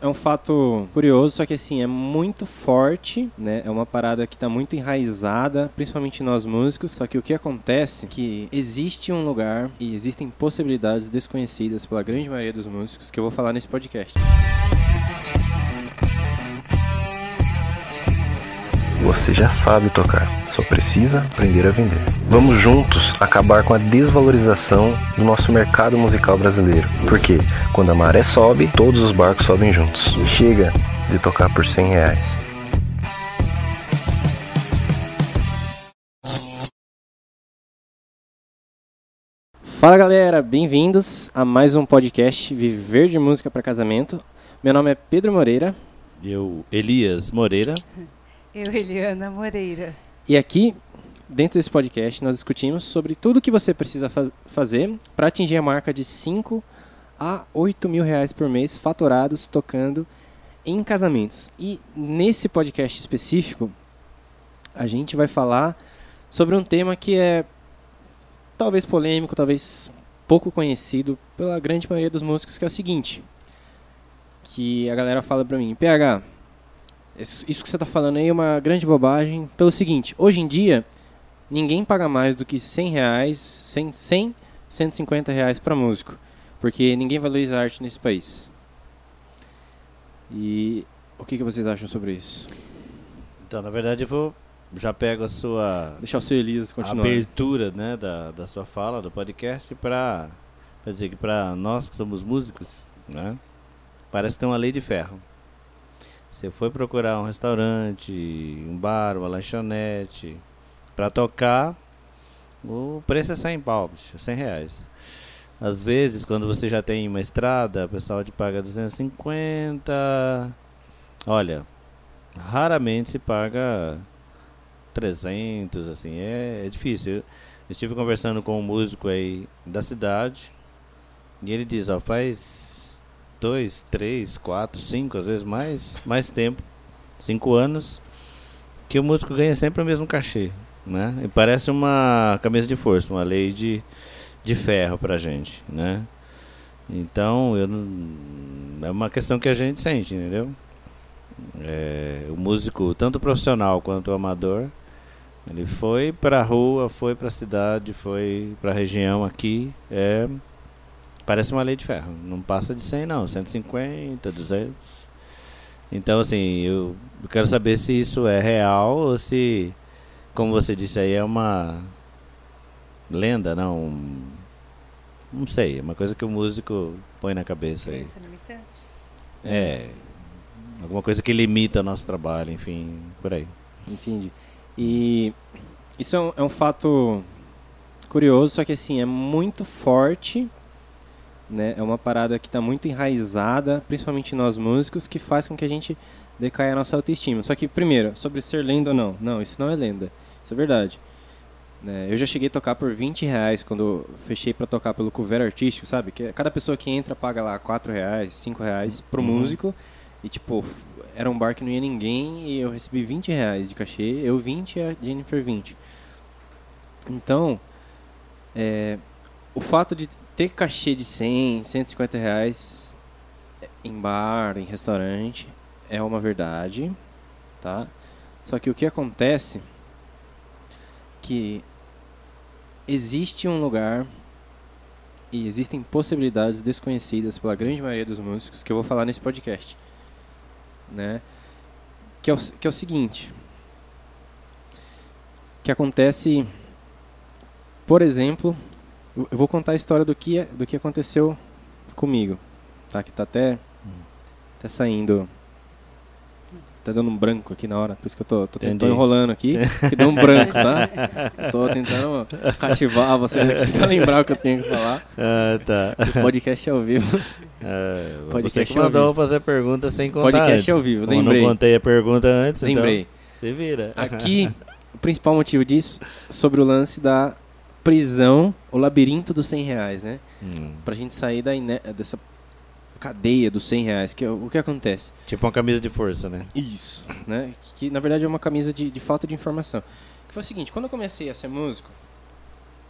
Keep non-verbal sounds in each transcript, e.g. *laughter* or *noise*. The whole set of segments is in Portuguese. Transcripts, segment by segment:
É um fato curioso, só que assim, é muito forte, né? É uma parada que tá muito enraizada, principalmente nós músicos. Só que o que acontece é que existe um lugar e existem possibilidades desconhecidas pela grande maioria dos músicos que eu vou falar nesse podcast. Você já sabe tocar, só precisa aprender a vender. Vamos juntos acabar com a desvalorização do nosso mercado musical brasileiro. Porque quando a maré sobe, todos os barcos sobem juntos. Chega de tocar por 100 reais. Fala galera, bem-vindos a mais um podcast Viver de Música para Casamento. Meu nome é Pedro Moreira. Eu, Elias Moreira. Eu, Eliana Moreira. E aqui, dentro desse podcast, nós discutimos sobre tudo que você precisa faz fazer para atingir a marca de 5 a 8 mil reais por mês faturados tocando em casamentos. E nesse podcast específico, a gente vai falar sobre um tema que é talvez polêmico, talvez pouco conhecido pela grande maioria dos músicos, que é o seguinte. Que a galera fala pra mim, PH, isso que você está falando aí é uma grande bobagem. Pelo seguinte, hoje em dia, ninguém paga mais do que 100 reais, 100, 100 150 reais para músico. Porque ninguém valoriza a arte nesse país. E o que, que vocês acham sobre isso? Então, na verdade, eu vou já pego a sua deixar o seu Elias continuar. abertura, né, da, da sua fala do podcast para dizer que para nós que somos músicos, né, parece ter uma lei de ferro. Você foi procurar um restaurante, um bar, uma lanchonete para tocar, o preço é 100 pau, 100 reais. Às vezes, quando você já tem uma estrada, o pessoal te paga 250. Olha, raramente se paga 300, assim, é, é difícil. Eu estive conversando com um músico aí da cidade e ele diz, ó, faz dois, três, quatro, cinco, às vezes mais, mais tempo, cinco anos, que o músico ganha sempre o mesmo cachê, né? E parece uma camisa de força, uma lei de, de ferro pra gente, né? Então, eu não, é uma questão que a gente sente, entendeu? É, o músico, tanto profissional quanto amador, ele foi para a rua, foi para a cidade, foi para a região aqui, é parece uma lei de ferro. Não passa de 100 não, 150, 200. Então assim, eu quero saber se isso é real ou se, como você disse aí, é uma lenda, não. Não sei, é uma coisa que o músico põe na cabeça aí. É. Alguma coisa que limita o nosso trabalho, enfim, por aí. Entendi. E isso é um, é um fato curioso, só que assim, é muito forte né? É uma parada que está muito enraizada, principalmente nós músicos, que faz com que a gente decaia a nossa autoestima. Só que, primeiro, sobre ser lenda ou não. Não, isso não é lenda. Isso é verdade. Né? Eu já cheguei a tocar por 20 reais quando fechei para tocar pelo cover artístico, sabe? Que cada pessoa que entra paga lá 4 reais, 5 reais pro uhum. músico. E, tipo, era um bar que não ia ninguém e eu recebi 20 reais de cachê. Eu 20 e a Jennifer 20. Então, é, o fato de ter cachê de 100, 150 reais em bar, em restaurante, é uma verdade, tá? Só que o que acontece que existe um lugar e existem possibilidades desconhecidas pela grande maioria dos músicos que eu vou falar nesse podcast, né? Que é o, que é o seguinte, que acontece, por exemplo, eu vou contar a história do que, do que aconteceu comigo, tá? Que tá até, até saindo. Tá dando um branco aqui na hora, por isso que eu tô, tô, tô enrolando aqui, que deu um branco, tá? tô tentando cativar vocês aqui *laughs* pra lembrar o que eu tenho que falar. Ah, tá. O podcast é ao vivo. É, podcast você que mandou fazer pergunta sem contar Podcast antes. é ao vivo, lembrei. Eu não contei a pergunta antes, então lembrei. Então você vira. Aqui, o principal motivo disso, sobre o lance da prisão, o labirinto dos 100 reais, né? Hum. Pra gente sair da dessa cadeia dos 100 reais. Que, é o que acontece? Tipo uma camisa de força, né? Isso, né? Que, que na verdade é uma camisa de, de, falta de informação. Que foi o seguinte, quando eu comecei a ser músico,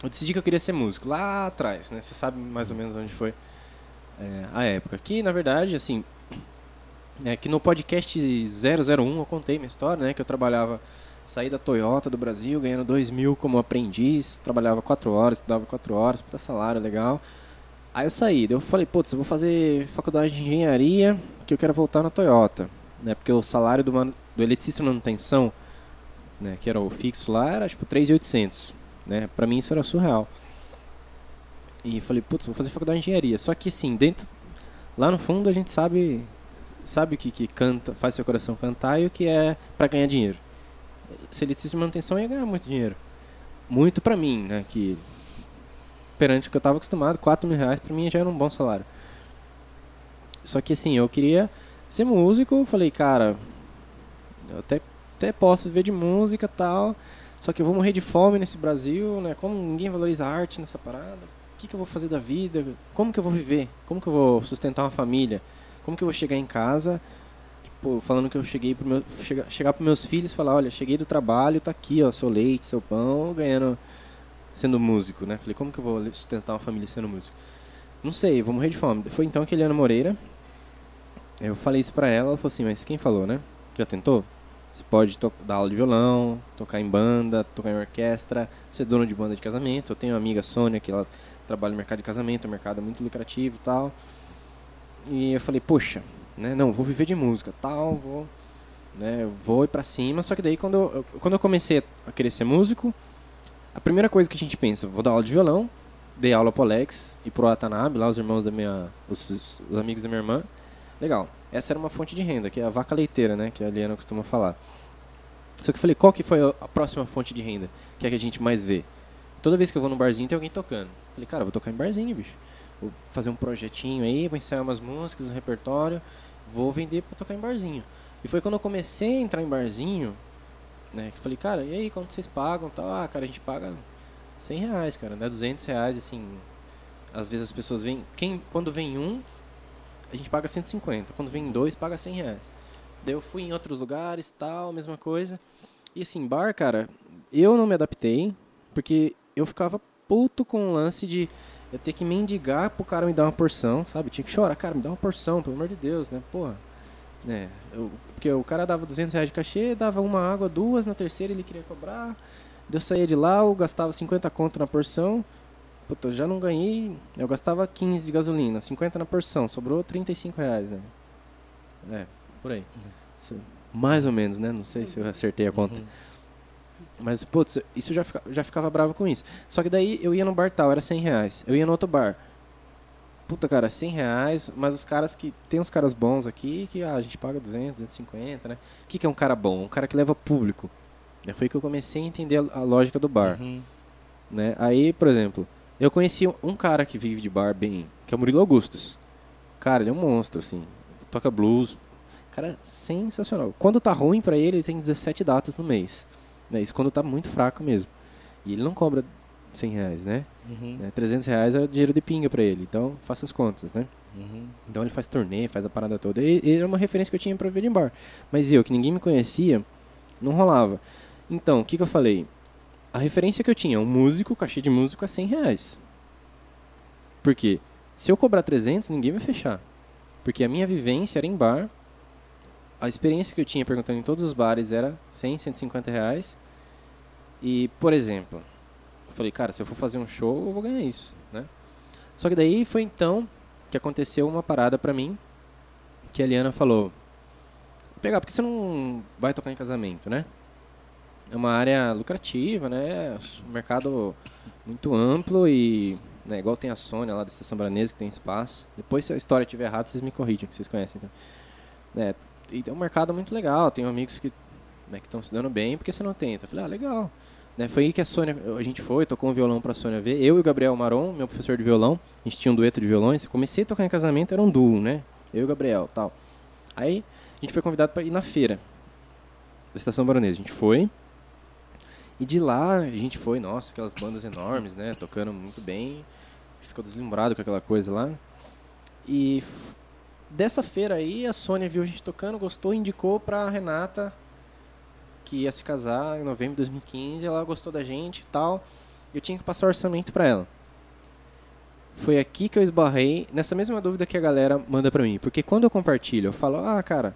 eu decidi que eu queria ser músico lá atrás, né? Você sabe mais ou menos onde foi é, a época. Que na verdade, assim, É que no podcast 001 eu contei minha história, né? Que eu trabalhava, saí da Toyota do Brasil, ganhando 2 mil como aprendiz, trabalhava 4 horas, estudava 4 horas, puta salário legal. Aí eu saí, eu falei, putz, eu vou fazer faculdade de engenharia, que eu quero voltar na Toyota, né? Porque o salário do, man- do eletricista manutenção, né, que era o fixo lá, era tipo 3.800, né? Pra mim isso era surreal. E falei, putz, vou fazer faculdade de engenharia. Só que assim, dentro lá no fundo a gente sabe sabe o que, que canta, faz seu coração cantar e o que é pra ganhar dinheiro. Se eletricista de manutenção ia ganhar muito dinheiro. Muito pra mim, né, que perante o que eu tava acostumado, 4 mil reais pra mim já era um bom salário. Só que assim, eu queria ser músico, falei, cara, eu até, até posso viver de música tal, só que eu vou morrer de fome nesse Brasil, né? Como ninguém valoriza a arte nessa parada, o que, que eu vou fazer da vida? Como que eu vou viver? Como que eu vou sustentar uma família? Como que eu vou chegar em casa, tipo, falando que eu cheguei pro meu, chegar, pros meus filhos e falar, olha, cheguei do trabalho, tá aqui, ó, seu leite, seu pão, ganhando, sendo músico, né? Falei, como que eu vou sustentar uma família sendo músico? Não sei, vou morrer de fome. Foi então que Eliana Moreira, eu falei isso pra ela, ela falou assim, mas quem falou, né? Já tentou? Você pode dar aula de violão, tocar em banda, tocar em orquestra, ser dono de banda de casamento. Eu tenho uma amiga, Sônia, que ela trabalha no mercado de casamento, é um mercado muito lucrativo e tal. E eu falei, poxa, né, não, vou viver de música, tal, vou, né, vou ir pra cima. Só que daí quando eu, quando eu comecei a querer ser músico, a primeira coisa que a gente pensa, vou dar aula de violão, dei aula pro Alex e pro Atanabe, lá os irmãos da minha, os, os amigos da minha irmã. Legal. Essa era uma fonte de renda, que é a vaca leiteira, né, que a Liana costuma falar. Só que eu falei, qual que foi a próxima fonte de renda, que é a que a gente mais vê? Toda vez que eu vou num barzinho tem alguém tocando. Falei, cara, vou tocar em barzinho, bicho. Vou fazer um projetinho aí, vou ensaiar umas músicas, um repertório, vou vender pra tocar em barzinho. E foi quando eu comecei a entrar em barzinho, né, que falei, cara, e aí, quanto vocês pagam? Tal? Ah, cara, a gente paga 100 reais, cara, né, 200 reais, assim. Às vezes as pessoas vêm, quem, quando vem um, a gente paga 150. Quando vem dois, paga 100 reais. Daí eu fui em outros lugares, tal, mesma coisa. E assim, bar, cara, eu não me adaptei, porque eu ficava puto com o lance de eu ter que mendigar pro cara me dar uma porção, sabe? Tinha que chorar, cara, me dá uma porção, pelo amor de Deus, né? Porra. Né? Eu, porque o cara dava 200 reais de cachê, dava uma água, duas, na terceira ele queria cobrar. Eu saía de lá, eu gastava 50 conto na porção. Puta, eu já não ganhei. Eu gastava 15 de gasolina, 50 na porção, sobrou 35 reais, né? É, por aí. Isso- Mais ou menos, né? Não sei se eu acertei a conta. Mas, putz, isso já, fica, já ficava bravo com isso. Só que daí eu ia no bar tal, era 100 reais. Eu ia no outro bar. Puta, cara, 100 reais, mas os caras que. Tem uns caras bons aqui que ah, a gente paga 200, 250, né? O que, que é um cara bom? Um cara que leva público. Né? Foi que eu comecei a entender a, a lógica do bar. Uhum. Né? Aí, por exemplo, eu conheci um- um cara que vive de bar bem, que é o Murilo Augustus. Cara, ele é um monstro, assim. Toca blues. Cara, sensacional. Quando tá ruim pra ele, ele tem 17 datas no mês. Né? Isso quando tá muito fraco mesmo. E ele não cobra 100 reais, né? Uhum. né? 300 reais é dinheiro de pinga pra ele. Então, faça as contas, né? Uhum. Então ele faz turnê, faz a parada toda. E ele era uma referência que eu tinha pra ver em bar. Mas eu, que ninguém me conhecia, não rolava. Então, o que, que eu falei? A referência que eu tinha, um músico, cachê de músico é 100 reais. Por quê? Se eu cobrar 300, ninguém vai fechar. Porque a minha vivência era em bar. A experiência que eu tinha perguntando em todos os bares era 100, 150 reais. E, por exemplo, eu falei, cara, se eu for fazer um show, eu vou ganhar isso, né? Só que daí foi então que aconteceu uma parada pra mim que a Eliana falou: pegar, porque você não vai tocar em casamento, né? É uma área lucrativa, né? Um mercado muito amplo e né, igual tem a Sônia lá da Estação Branesa que tem espaço. Depois se a história estiver errada, vocês me corrigem, que vocês conhecem. Então. É, e é um mercado muito legal. Tenho amigos que né, estão se dando bem porque você não tenta. Eu falei, ah, legal. Né, foi aí que a Sônia, a gente foi, tocou um violão pra Sônia ver. Eu e o Gabriel Maron, meu professor de violão, a gente tinha um dueto de violões. Comecei a tocar em casamento, era um duo, né? Eu e o Gabriel tal. Aí a gente foi convidado para ir na feira da Estação Baronesa. A gente foi. E de lá a gente foi, nossa, aquelas bandas enormes, né? Tocando muito bem. Ficou deslumbrado com aquela coisa lá. E dessa feira aí, a Sônia viu a gente tocando, gostou, indicou pra Renata, que ia se casar em novembro de 2015. Ela gostou da gente e tal. Eu tinha que passar orçamento pra ela. foi aqui que eu esbarrei nessa mesma dúvida que a galera manda pra mim. Porque quando eu compartilho, eu falo, ah, cara,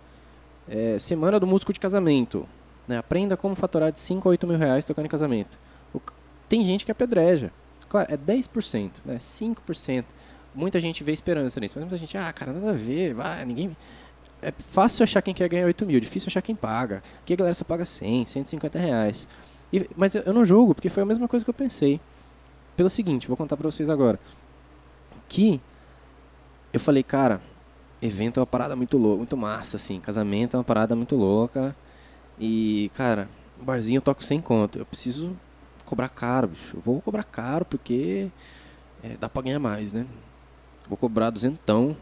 é, semana do músico de casamento. Né? Aprenda como faturar de 5 a 8 mil reais tocando em casamento. O tem gente que apedreja. Claro, é 10%, né? 5%. Muita gente vê esperança nisso. Mas muita gente, ah, cara, nada a ver, vai, ninguém... É fácil achar quem quer ganhar 8 mil, difícil achar quem paga. Aqui a galera só paga 100, 150 reais. E- mas eu, não julgo, porque foi a mesma coisa que eu pensei. Pelo seguinte, vou contar pra vocês agora. Que eu falei, cara, evento é uma parada muito louca, muito massa, assim. Casamento é uma parada muito louca. E, cara, barzinho eu toco sem conta. Eu preciso cobrar caro, bicho. Eu vou cobrar caro porque é, dá pra ganhar mais, né? Vou cobrar duzentão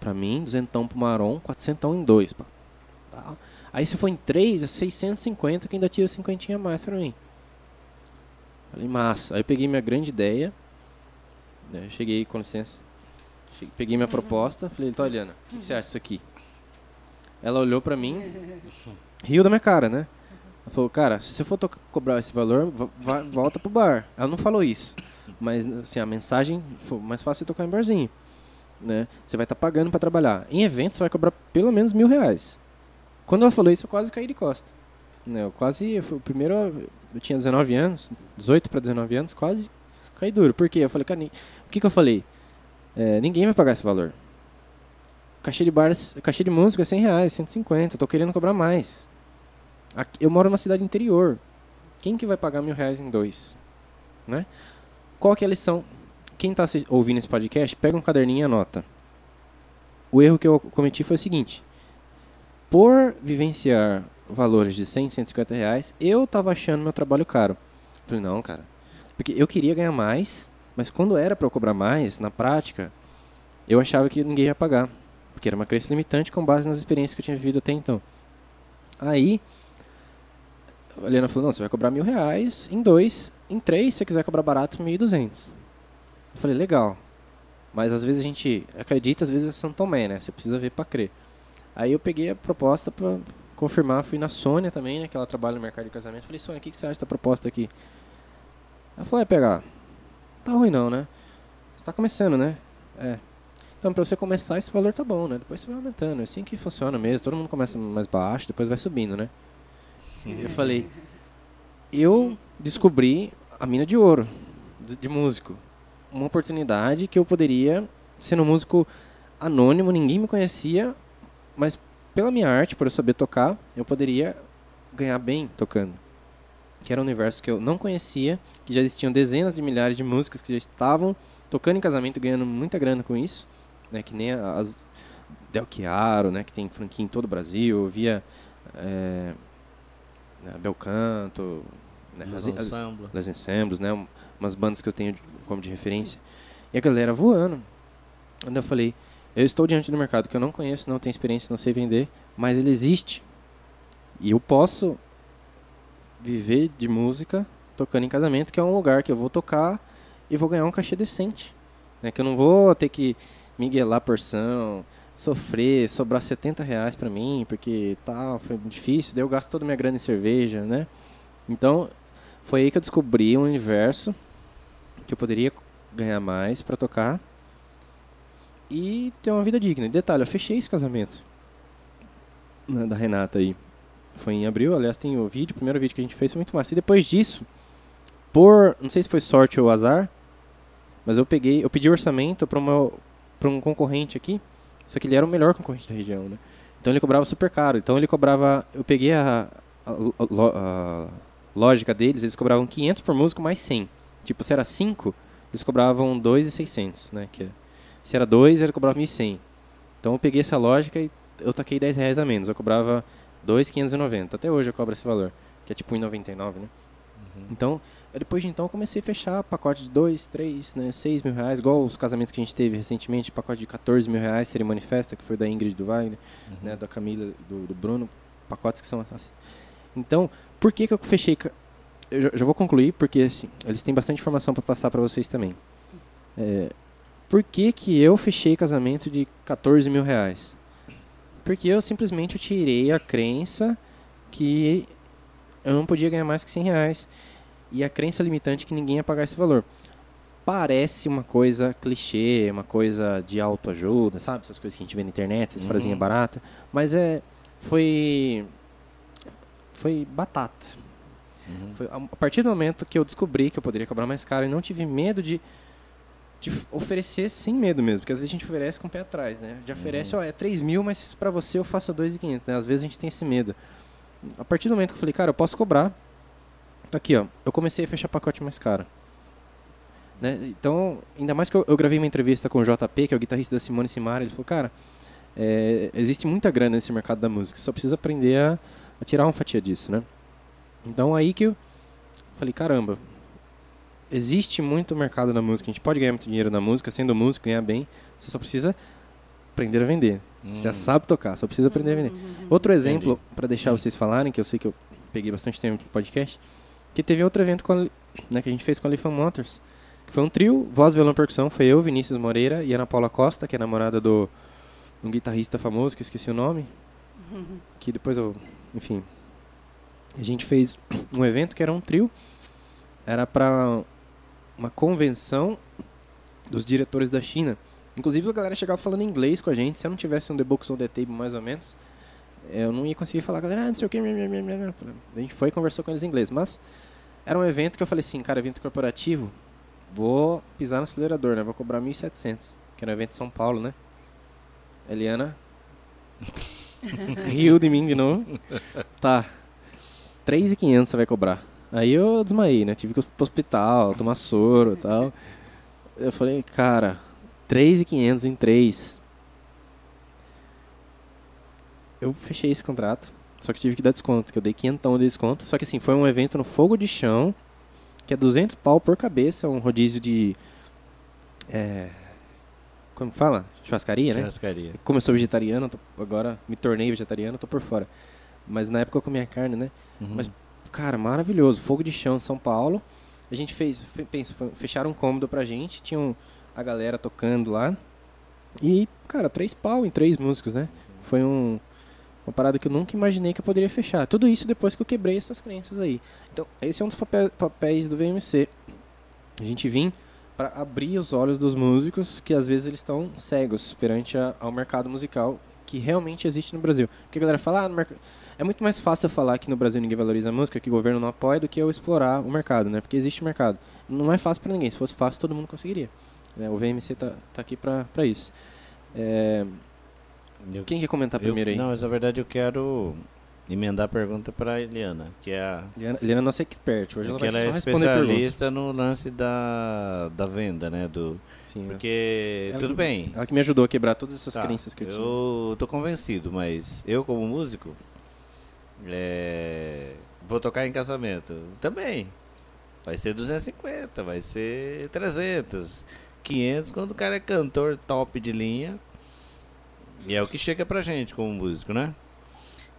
pra mim, duzentão pro Maron, quatrocentão em dois, pá. Tá? Aí se for em três, é 650 que ainda tira cinquentinha a mais pra mim. Falei, massa. Aí eu peguei minha grande ideia. né, Cheguei, com licença. Cheguei- peguei minha proposta. Falei, então, Eliana, o que, que você acha disso aqui? Ela olhou pra mim, *laughs* riu da minha cara, né? Ela falou, cara, se você for cobrar esse valor, va- va- volta pro bar. Ela não falou isso. Mas, assim, a mensagem foi mais fácil você tocar em barzinho. Né? Você vai estar pagando pra trabalhar. Em eventos, você vai cobrar pelo menos mil reais. Quando ela falou isso, eu quase caí de costa. Né? Eu quase, o primeiro, eu tinha 19 anos, 18 para 19 anos, quase caí duro. Por quê? Eu falei, cara, o que, que eu falei? É, ninguém vai pagar esse valor. Cachê de bar, cachê de música é 100 reais, 150, eu tô querendo cobrar mais. Aqui- eu moro numa cidade interior. Quem que vai pagar mil reais em dois? Né? Qual que é a lição? Quem está ouvindo esse podcast, pega um caderninho e anota. O erro que eu cometi foi o seguinte. Por vivenciar valores de 100, 150 reais, eu tava achando meu trabalho caro. Falei, não, cara. Porque eu queria ganhar mais, mas quando era para eu cobrar mais, na prática, eu achava que ninguém ia pagar. Porque era uma crença limitante com base nas experiências que eu tinha vivido até então. Aí, a Helena falou, não, você vai cobrar mil reais em dois, em três, se você quiser cobrar barato, mil e duzentos. Eu falei, legal. Mas às vezes a gente acredita, às vezes é São Tomé, né? Você precisa ver pra crer. Aí eu peguei a proposta pra confirmar, fui na Sônia também, né? Que ela trabalha no mercado de casamento. Falei, Sônia, o que, que você acha da proposta aqui? Ela falou, é pegar. Tá ruim não, né? Você tá começando, né? É. Então, pra você começar, esse valor tá bom, né? Depois você vai aumentando. É assim que funciona mesmo. Todo mundo começa mais baixo, depois vai subindo, né? E eu falei, eu descobri a mina de ouro de, de músico. Uma oportunidade que eu poderia, sendo um músico anônimo, ninguém me conhecia, mas pela minha arte, por eu saber tocar, eu poderia ganhar bem tocando. Que era um universo que eu não conhecia, que já existiam dezenas de milhares de músicos que já estavam tocando em casamento, ganhando muita grana com isso, né? Que nem as Del Chiaro, né? Que tem franquia em todo o Brasil, via é, né, Belcanto, né, Les Ensembles, né? um- Umas bandas que eu tenho como de referência. E a galera voando. Quando eu falei, eu estou diante do mercado que eu não conheço, não tenho experiência, não sei vender, mas ele existe. E eu posso viver de música tocando em casamento, que é um lugar que eu vou tocar e vou ganhar um cachê decente. Né? Que eu não vou ter que miguelar porção, sofrer, sobrar 70 reais pra mim, porque tá, foi difícil, daí eu gasto toda a minha grana em cerveja, né? Então, foi aí que eu descobri um universo que eu poderia ganhar mais pra tocar e ter uma vida digna. E detalhe, eu fechei esse casamento né, da Renata aí. Foi em abril, aliás, tem o vídeo, o primeiro vídeo que a gente fez foi muito massa. E depois disso, por, não sei se foi sorte ou azar, mas eu peguei, eu pedi orçamento para para um concorrente aqui, só que ele era o melhor concorrente da região, né? Então ele cobrava super caro. Então ele cobrava, eu peguei a, a, a a lógica deles, eles cobravam 500 por músico mais 100. Tipo, se era 5, eles cobravam 2,600, né? Que é- se era 2, ele cobrava 1.100. Então eu peguei essa lógica e eu taquei 10 reais a menos. Eu cobrava 2,590. Até hoje eu cobro esse valor, que é tipo 1,99, né? Então, depois de então, eu comecei a fechar pacote de 2, 3, né, 6 mil reais, igual os casamentos que a gente teve recentemente, pacote de 14 mil reais, cerimônia e festa, que foi da Ingrid do Wagner, né, da Camila do, do Bruno, pacotes que são assim. Então, por que, que eu fechei? Eu já, já vou concluir, porque assim, eles têm bastante informação para passar para vocês também. É, por que, que eu fechei casamento de 14 mil reais? Porque eu simplesmente tirei a crença que eu não podia ganhar mais que 100 reais. E a crença limitante que ninguém ia pagar esse valor. parece uma coisa clichê, uma coisa de autoajuda, sabe? Essas coisas que a gente vê na internet, essas Uhum. frasinhas baratas. Mas é. Foi. Foi batata. Uhum. Foi a partir do momento que eu descobri que eu poderia cobrar mais caro e não tive medo de, de oferecer sem medo mesmo. Porque às vezes a gente oferece com o pé atrás, né? Já oferece, ó, é 3 mil, mas pra você eu faço 2,500, né? Às vezes a gente tem esse medo. A partir do momento que eu falei, cara, eu posso cobrar. Tá aqui, ó. Eu comecei a fechar pacote mais caro. Né? Então, ainda mais que eu, eu gravei uma entrevista com o JP, que é o guitarrista da Simone Simara, ele falou, cara, é, existe muita grana nesse mercado da música, só precisa aprender a, a tirar uma fatia disso, né? Então aí que eu falei, caramba, existe muito mercado na música, a gente pode ganhar muito dinheiro na música, sendo músico, ganhar bem, você só precisa aprender a vender. Você já Hum. sabe tocar, só precisa aprender a vender. Uhum. Outro exemplo, para deixar vocês falarem, que eu sei que eu peguei bastante tempo pro podcast, que teve outro evento a, né, que a gente fez com a Lifan Motors, que foi um trio, voz, violão, percussão, foi eu, Vinícius Moreira e Ana Paula Costa, que é namorada do um guitarrista famoso, que eu esqueci o nome, *laughs* que depois eu, enfim, a gente fez um evento que era um trio, era para uma convenção dos diretores da China. Inclusive a galera chegava falando inglês com a gente, se eu não tivesse um The Books on the Table mais ou menos, eu não ia conseguir falar, galera, ah, não sei o que, a gente foi e conversou com eles em inglês, mas era um evento que eu falei assim, cara, evento corporativo, vou pisar no acelerador, né, vou cobrar 1.700, que era um evento em São Paulo, né. Eliana *laughs* riu de mim de novo. Tá, 3.500 você vai cobrar. Aí eu desmaiei, né, tive que ir pro hospital, tomar soro e tal. Eu falei, cara, 3.500 em 3. Eu fechei esse contrato, só que tive que dar desconto, que eu dei 500 de desconto. Só que assim, foi um evento no fogo de chão, que é 200 pau por cabeça, um rodízio de... É, como fala? Churrascaria, né? Churrascaria. Como eu sou vegetariano, tô- agora me tornei vegetariano, tô por fora. Mas na época eu comia carne, né? Uhum. Mas, cara, maravilhoso. Fogo de chão, São Paulo. A gente fez, fe- pensa, fecharam um cômodo pra gente, tinham a galera tocando lá. E, cara, três pau em três músicos, né? Foi um, uma parada que eu nunca imaginei que eu poderia fechar. Tudo isso depois que eu quebrei essas crenças aí. Então, esse é um dos papé- papéis do VMC. A gente vir para abrir os olhos dos músicos que às vezes eles estão cegos perante a- ao mercado musical que realmente existe no Brasil. Porque a galera fala, ah, merc- é muito mais fácil falar que no Brasil ninguém valoriza a música, que o governo não apoia, do que eu explorar o mercado, né? Porque existe mercado. Não é fácil para ninguém. Se fosse fácil, todo mundo conseguiria. né? O VMC tá, tá aqui para isso. É, Eu- quem quer comentar eu- primeiro aí? Não, mas na verdade eu quero emendar a pergunta para Eliana, que é a Eliana, Eliana é nossa expert. Hoje ela que vai ela só é especialista no lance da, da venda, né? Do, Sim, é. porque, Ela- tudo bem, Ela que me ajudou a quebrar todas essas Tá, crenças que eu, tinha. Eu tô convencido, mas eu como músico é, vou tocar em casamento também. Vai ser 250, vai ser 300, 500 quando o cara é cantor top de linha. E é o que chega pra gente como músico, né?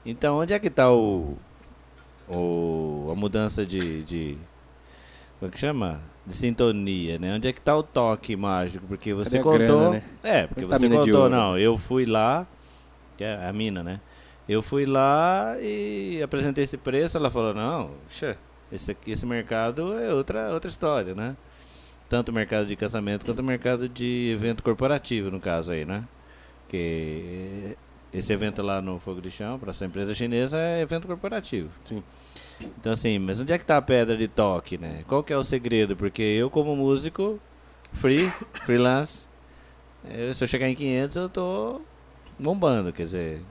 Então, onde é que tá o, o a mudança de, de como é que chama? De sintonia, né? Onde é que tá o toque mágico? Porque você a contou, grana, né? é, porque você contou, não, eu fui lá, que é a mina, né? Eu fui lá e apresentei esse preço, ela falou, não, xa, esse, aqui, esse mercado é outra, outra história, né? Tanto o mercado de casamento quanto o mercado de evento corporativo, no caso aí, né? Que esse evento lá no Fogo de Chão, para essa empresa chinesa, é evento corporativo. Sim. Então assim, mas onde é que tá a pedra de toque, né? Qual que é o segredo? Porque eu como músico, free, *laughs* freelance, eu- se eu chegar em 500 eu tô bombando, quer dizer,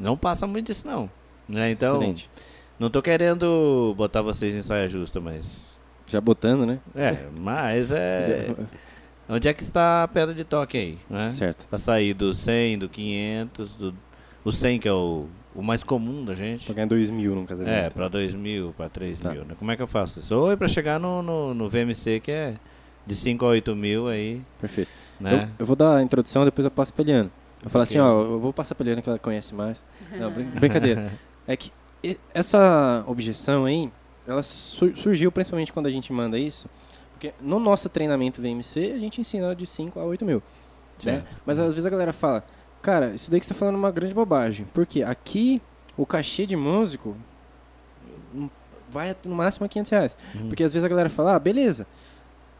não passa muito disso não. Né? Então, Excelente. não tô querendo botar vocês em saia justa, mas... Já botando, né? É, mas é... *laughs* Onde é que está a pedra de toque aí, né? Certo. Pra sair do 100, do 500, do... O 100 que é o, o mais comum da gente. Pra ganhar dois mil num casamento. É, pra 2 mil, pra 3 Tá. mil. Né? Como é que eu faço isso? Ou é pra chegar no, no, no VMC, que é de 5 a 8 mil aí, Perfeito. né? Eu, eu vou dar a introdução, depois eu passo pra Eliana. Eu falo assim, ó, eu vou passar pra Eliana que ela conhece mais. Não, brin- *laughs* brincadeira. É que essa objeção aí, ela su- surgiu principalmente quando a gente manda isso, porque no nosso treinamento VMC a gente ensina de 5 a 8 mil. Né? Mas às vezes a galera fala, cara, isso daí que você tá falando é uma grande bobagem. Porque aqui o cachê de músico hum, vai no máximo a 500 reais. Uhum. Porque às vezes a galera fala, ah, beleza.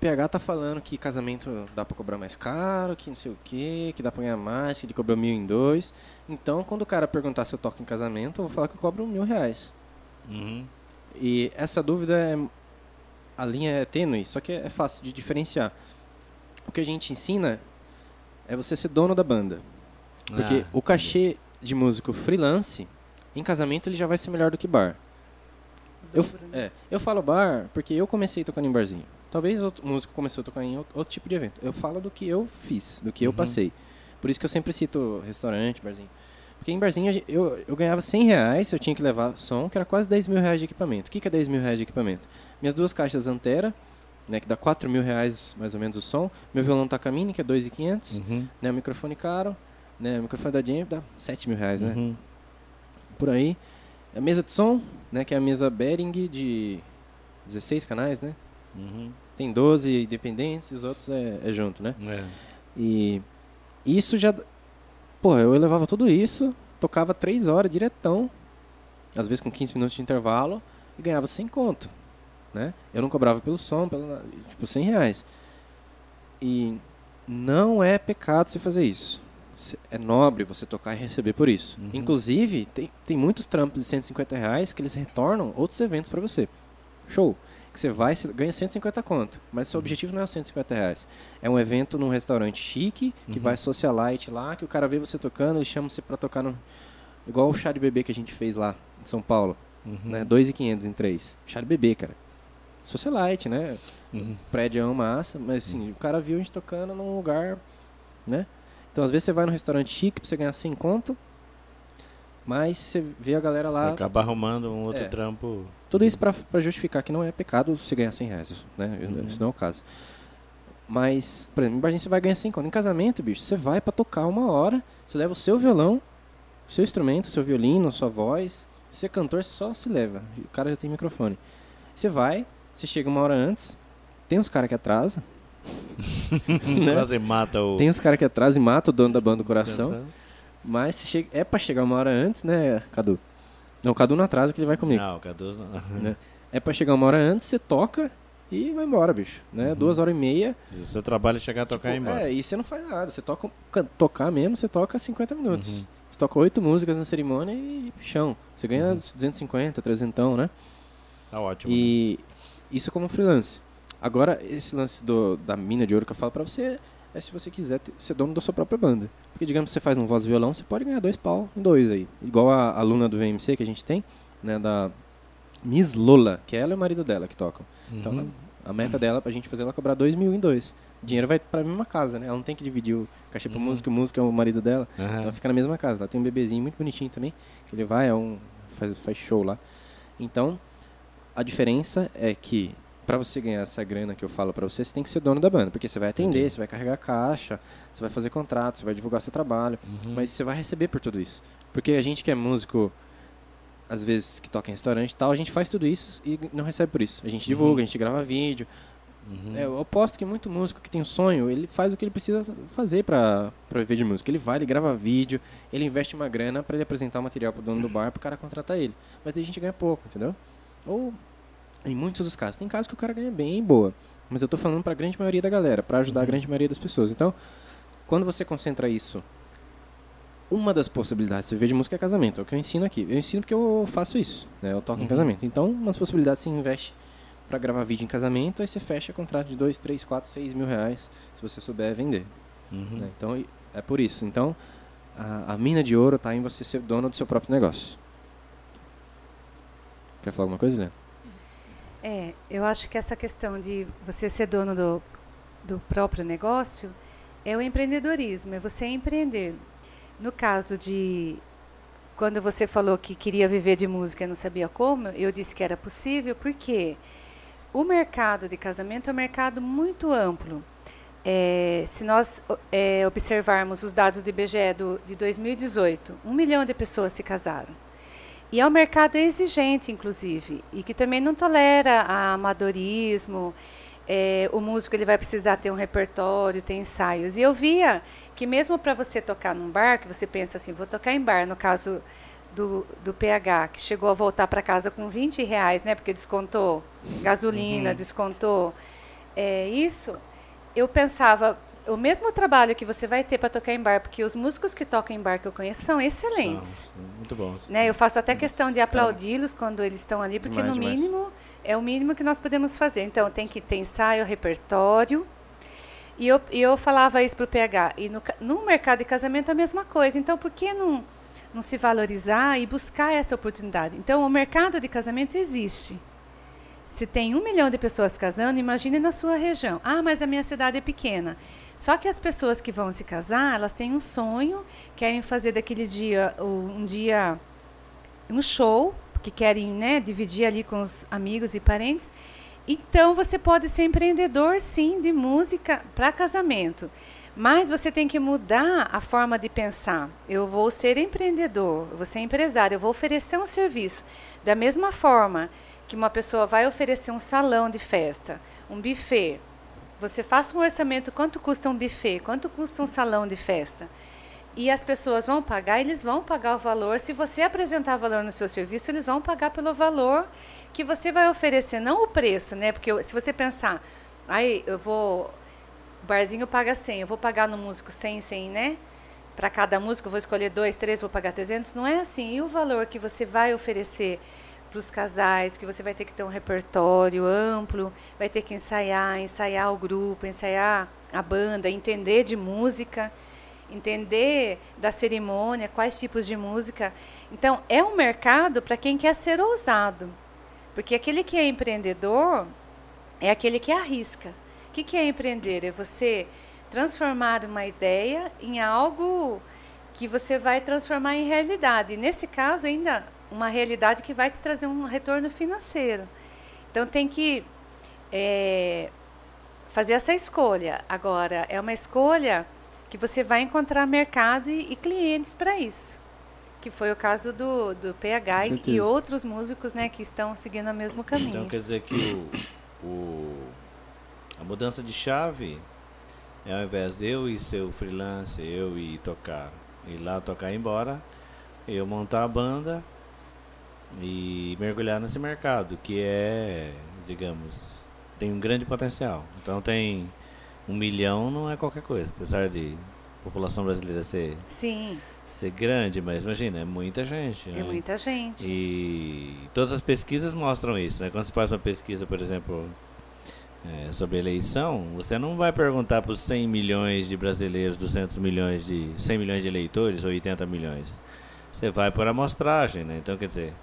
PH tá falando que casamento dá pra cobrar mais caro, que não sei o que, que dá pra ganhar mais, que ele cobra mil em dois. Então, quando o cara perguntar se eu toco em casamento, eu vou falar que eu cobro mil reais. Uhum. E essa dúvida é. A linha é tênue, só que é fácil de diferenciar. O que a gente ensina é você ser dono da banda. Porque Ah, o cachê de músico freelance, em casamento, ele já vai ser melhor do que bar. Eu, né? é, eu falo bar porque eu comecei tocando em barzinho. Talvez outro músico começou a tocar em outro, outro tipo de evento. Eu falo do que eu fiz, do que eu Uhum. passei. Por isso que eu sempre cito restaurante, barzinho. Porque em barzinho eu, eu ganhava 100 reais, eu tinha que levar som, que era quase 10 mil reais de equipamento. O que, que é 10 mil reais de equipamento? Minhas duas caixas Antera, né, que dá 4 mil reais mais ou menos o som. Meu violão Takamine, que é 2.500. Uhum. Né, o microfone caro. Né, o microfone da Jamie dá 7 mil reais, né? Uhum. Por aí. A mesa de som, né, que é a mesa Behring de 16 canais, né? Uhum. Tem 12 independentes e os outros é, é junto, né? É. E isso já. Pô, eu levava tudo isso, tocava 3 horas diretão, às vezes com 15 minutos de intervalo, e ganhava 100 conto. Né? Eu não cobrava pelo som, pelo, tipo 100 reais. E não é pecado você fazer isso. É nobre você tocar e receber por isso. Uhum. Inclusive, tem, tem muitos trampos de 150 reais que eles retornam outros eventos para você. Show. Que você vai e ganha 150 conto. Mas seu objetivo não é os 150 reais. É um evento num restaurante chique, que Uhum. vai socialite lá, que o cara vê você tocando e chama você pra tocar no. Igual o chá de bebê que a gente fez lá em São Paulo. Uhum. Né? 2,500 em 3. Chá de bebê, cara. Socialite, né? Uhum. prédio é uma massa, mas assim, o cara viu a gente tocando num lugar, né? Então às vezes você vai num restaurante chique pra você ganhar 100 conto, mas você vê a galera Você lá. acaba arrumando um outro É. trampo. Tudo isso pra, pra justificar que não é pecado você ganhar 100 reais, né? Uhum. Isso não é o caso. Mas, por exemplo, em Barzinho você vai ganhar 100 conto. Em casamento, bicho, você vai pra tocar uma hora, você leva o seu violão, o seu instrumento, o seu violino, a sua voz. Se você é cantor, você só se leva. O cara já tem microfone. Você vai, você chega uma hora antes, tem uns caras que atrasam. *laughs* né? Quase mata o. Tem uns caras que atrasam e matam o dono da banda do coração. Pensando. Mas é pra chegar uma hora antes, né, Cadu? Não, o Cadu não atrasa que ele vai comigo. Não, o Cadu não. *laughs* Né? É pra chegar uma hora antes, você toca e vai embora, bicho. Né? Uhum. Duas horas e meia. O seu trabalho é chegar a tocar e ir Tipo, embora. É, e você não faz nada. Você toca, tocar mesmo, você toca 50 minutos. Uhum. Você toca oito músicas na cerimônia e chão. Você ganha Uhum. 250, 300, né? Tá ótimo. né? E isso como freelance. Agora, esse lance do, da mina de ouro que eu falo pra você é se você quiser ter- ser dono da sua própria banda. Porque, digamos, você faz um voz e violão, você pode ganhar dois pau em dois aí. Igual a aluna do VMC que a gente tem, né, da Miss Lola, que ela e o marido dela que tocam. Então, Uhum. a meta dela pra gente fazer ela cobrar dois mil em dois. O dinheiro vai pra mesma casa, né? Ela não tem que dividir o cachê pro Uhum. músico, o músico é o marido dela. Aham. Então fica na mesma casa. Ela tem um bebezinho muito bonitinho também, que ele vai, é um, faz, faz show lá. Então, a diferença é que pra você ganhar essa grana que eu falo pra você, você tem que ser dono da banda, porque você vai atender, você vai carregar caixa, você vai fazer contrato, você vai divulgar seu trabalho, Uhum. mas você vai receber por tudo isso. Porque a gente que é músico, às vezes que toca em restaurante e tal, a gente faz tudo isso e não recebe por isso. A gente divulga, Uhum. a gente grava vídeo, Uhum. é, eu aposto que muito músico que tem um sonho, ele faz o que ele precisa fazer pra, pra viver de música. Ele vai, ele grava vídeo, ele investe uma grana pra ele apresentar o material pro dono do *clears throat* bar, pro cara contratar ele. Mas daí a gente ganha pouco, entendeu? Ou, em muitos dos casos. Tem casos que o cara ganha bem, boa. Mas eu tô falando pra grande maioria da galera, pra ajudar a Uhum. grande maioria das pessoas. Então, quando você concentra isso, uma das possibilidades de viver de música é casamento. É o que eu ensino aqui. Eu ensino porque eu faço isso, né? Eu toco em Uhum. casamento. Então, umas possibilidades você investe pra gravar vídeo em casamento, aí você fecha contrato de 2, 3, 4, 6 mil reais, se você souber vender. Uhum. né? Então, é por isso. Então, a, a mina de ouro tá em você ser dono do seu próprio negócio. Quer falar alguma coisa, Léo? É, eu acho que essa questão de você ser dono do, do próprio negócio é o empreendedorismo, é você empreender. No caso de quando você falou que queria viver de música e não sabia como, eu disse que era possível, porque o mercado de casamento é um mercado muito amplo. É, se nós é, observarmos os dados do IBGE do, de 2018, um milhão de pessoas se casaram. E é um mercado exigente, inclusive, e que também não tolera amadorismo. É, o músico ele vai precisar ter um repertório, ter ensaios. E eu via que mesmo para você tocar num bar, que você pensa assim, vou tocar em bar, no caso do, do PH, que chegou a voltar para casa com 20 reais, né? Porque descontou gasolina, descontou é, isso, eu pensava, o mesmo trabalho que você vai ter para tocar em bar, porque os músicos que tocam em bar que eu conheço são excelentes. São, muito bons. Né? Eu faço até questão de aplaudi-los quando eles estão ali, porque Demais, no demais. mínimo é o mínimo que nós podemos fazer. Então tem que ter ensaio, repertório. E eu, e eu falava isso para o PH. E no, no mercado de casamento é a mesma coisa. Então por que não, não se valorizar e buscar essa oportunidade? Então o mercado de casamento existe. Se tem um milhão de pessoas casando, imagine na sua região. Ah, mas a minha cidade é pequena. Só que as pessoas que vão se casar, elas têm um sonho, querem fazer daquele dia um dia um show, que querem né, dividir ali com os amigos e parentes. Então você pode ser empreendedor, sim, de música para casamento. Mas você tem que mudar a forma de pensar. Eu vou ser empreendedor, eu vou ser empresário, eu vou oferecer um serviço. Da mesma forma que uma pessoa vai oferecer um salão de festa, um buffet. Você faça um orçamento, quanto custa um buffet, quanto custa um salão de festa. E as pessoas vão pagar, eles vão pagar o valor. Se você apresentar valor no seu serviço, eles vão pagar pelo valor que você vai oferecer, não o preço, né? Porque se você pensar, aí eu vou. O barzinho paga 100, eu vou pagar no músico 100, 100, né? Para cada músico, eu vou escolher dois, três, vou pagar 300. Não é assim. E o valor que você vai oferecer para os casais, que você vai ter que ter um repertório amplo, vai ter que ensaiar, ensaiar o grupo, ensaiar a banda, entender de música entender da cerimônia, quais tipos de música. Então, é um mercado para quem quer ser ousado. Porque aquele que é empreendedor é aquele que arrisca. O que, que é empreender? É você transformar uma ideia em algo que você vai transformar em realidade. E nesse caso, ainda uma realidade que vai te trazer um retorno financeiro. Então, tem que é, fazer essa escolha. Agora, é uma escolha que você vai encontrar mercado e, e clientes para isso. Que foi o caso do, do PH e, e outros músicos né, que estão seguindo o mesmo caminho. Então quer dizer que o, o- a mudança de chave é ao invés de eu ir ser o freelance, eu ir tocar, ir lá tocar e ir embora, eu montar a banda e mergulhar nesse mercado, que é, digamos, tem um grande potencial. Então tem um milhão não é qualquer coisa, apesar de a população brasileira ser, Sim, ser grande, mas imagina, é muita gente. é né? muita gente. E todas as pesquisas mostram isso, né? Quando você faz uma pesquisa, por exemplo, é, sobre eleição, você não vai perguntar para os 100 milhões de brasileiros, 200 milhões de 100 milhões de eleitores ou 80 milhões. Você vai por amostragem, né? Então, quer dizer,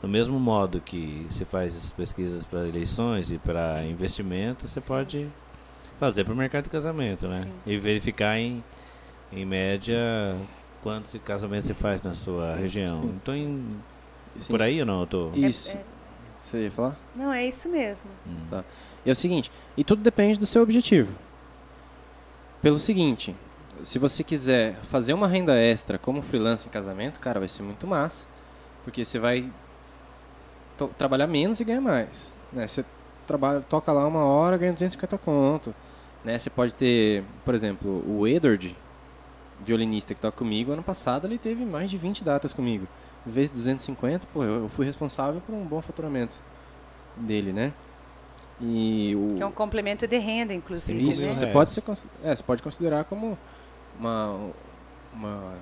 do mesmo modo que se faz essas pesquisas para eleições e para investimento, você pode fazer para o mercado de casamento, né? Sim. E verificar em, em média quantos casamentos você faz na sua Sim, região. sim. Então, em, Sim. por aí ou não? Eu tô... É- Isso. é- Você ia falar? não, é isso mesmo. Hum. Tá. E é o seguinte, e tudo depende do seu objetivo. Pelo seguinte, se você quiser fazer uma renda extra como freelance em casamento, cara, vai ser muito massa. Porque você vai trabalhar menos e ganhar mais. Né? Você trabalha, toca lá uma hora, ganha 250 conto. Né? Você pode ter, por exemplo, o Edward, violinista que toca comigo, ano passado ele teve mais de 20 datas comigo. Vezes 250, pô, eu eu fui responsável por um bom faturamento dele, né? E o Que é um complemento de renda, inclusive. isso, né? você É. pode, ser, é, você pode considerar como uma, uma,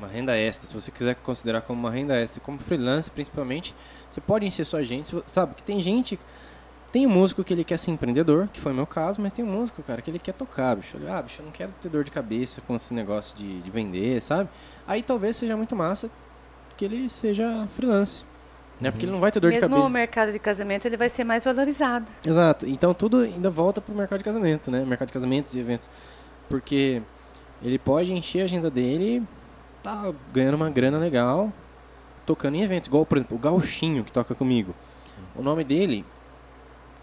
uma renda extra. Se você quiser considerar como uma renda extra, como freelance principalmente, você pode encher sua gente. Sabe que tem gente. Tem um músico que ele quer ser empreendedor, que foi o meu caso, mas tem um músico, cara, que ele quer tocar, bicho. Ah, bicho, eu não quero ter dor de cabeça com esse negócio de, de vender, sabe? Aí talvez seja muito massa que ele seja freelance. Né? Porque ele não vai ter dor de Mesmo cabeça. o mercado de casamento, ele vai ser mais valorizado. Exato. Então tudo ainda volta pro mercado de casamento, né? Mercado de casamentos e eventos. Porque ele pode encher a agenda dele, tá ganhando uma grana legal, tocando em eventos. Igual, por exemplo, o Gauchinho que toca comigo. O nome dele,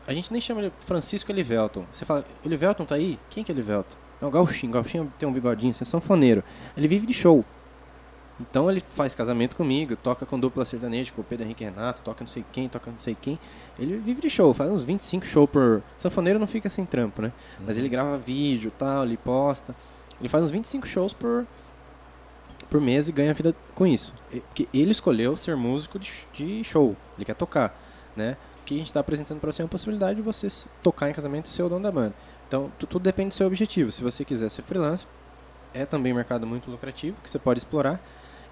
a gente nem chama ele Francisco Elivelton. Você fala, Elivelton tá aí? Quem que é Elivelton? É o Gauchinho. Gauchinho tem um bigodinho, você é sanfoneiro. Ele vive de show. Então ele faz casamento comigo, toca com dupla sertaneja, com o Pedro Henrique Renato, toca não sei quem, toca não sei quem. Ele vive de show, faz uns 25 shows por. Sanfoneiro não fica sem trampo, né? Mas ele grava vídeo tal, ele posta. Ele faz uns 25 shows por, por mês e ganha vida com isso. Porque ele escolheu ser músico de, sh- de show, ele quer tocar, né? que a gente está apresentando para você é uma possibilidade de você tocar em casamento e ser o dono da banda. Então, tu- tudo depende do seu objetivo. Se você quiser ser freelancer, é também um mercado muito lucrativo, que você pode explorar.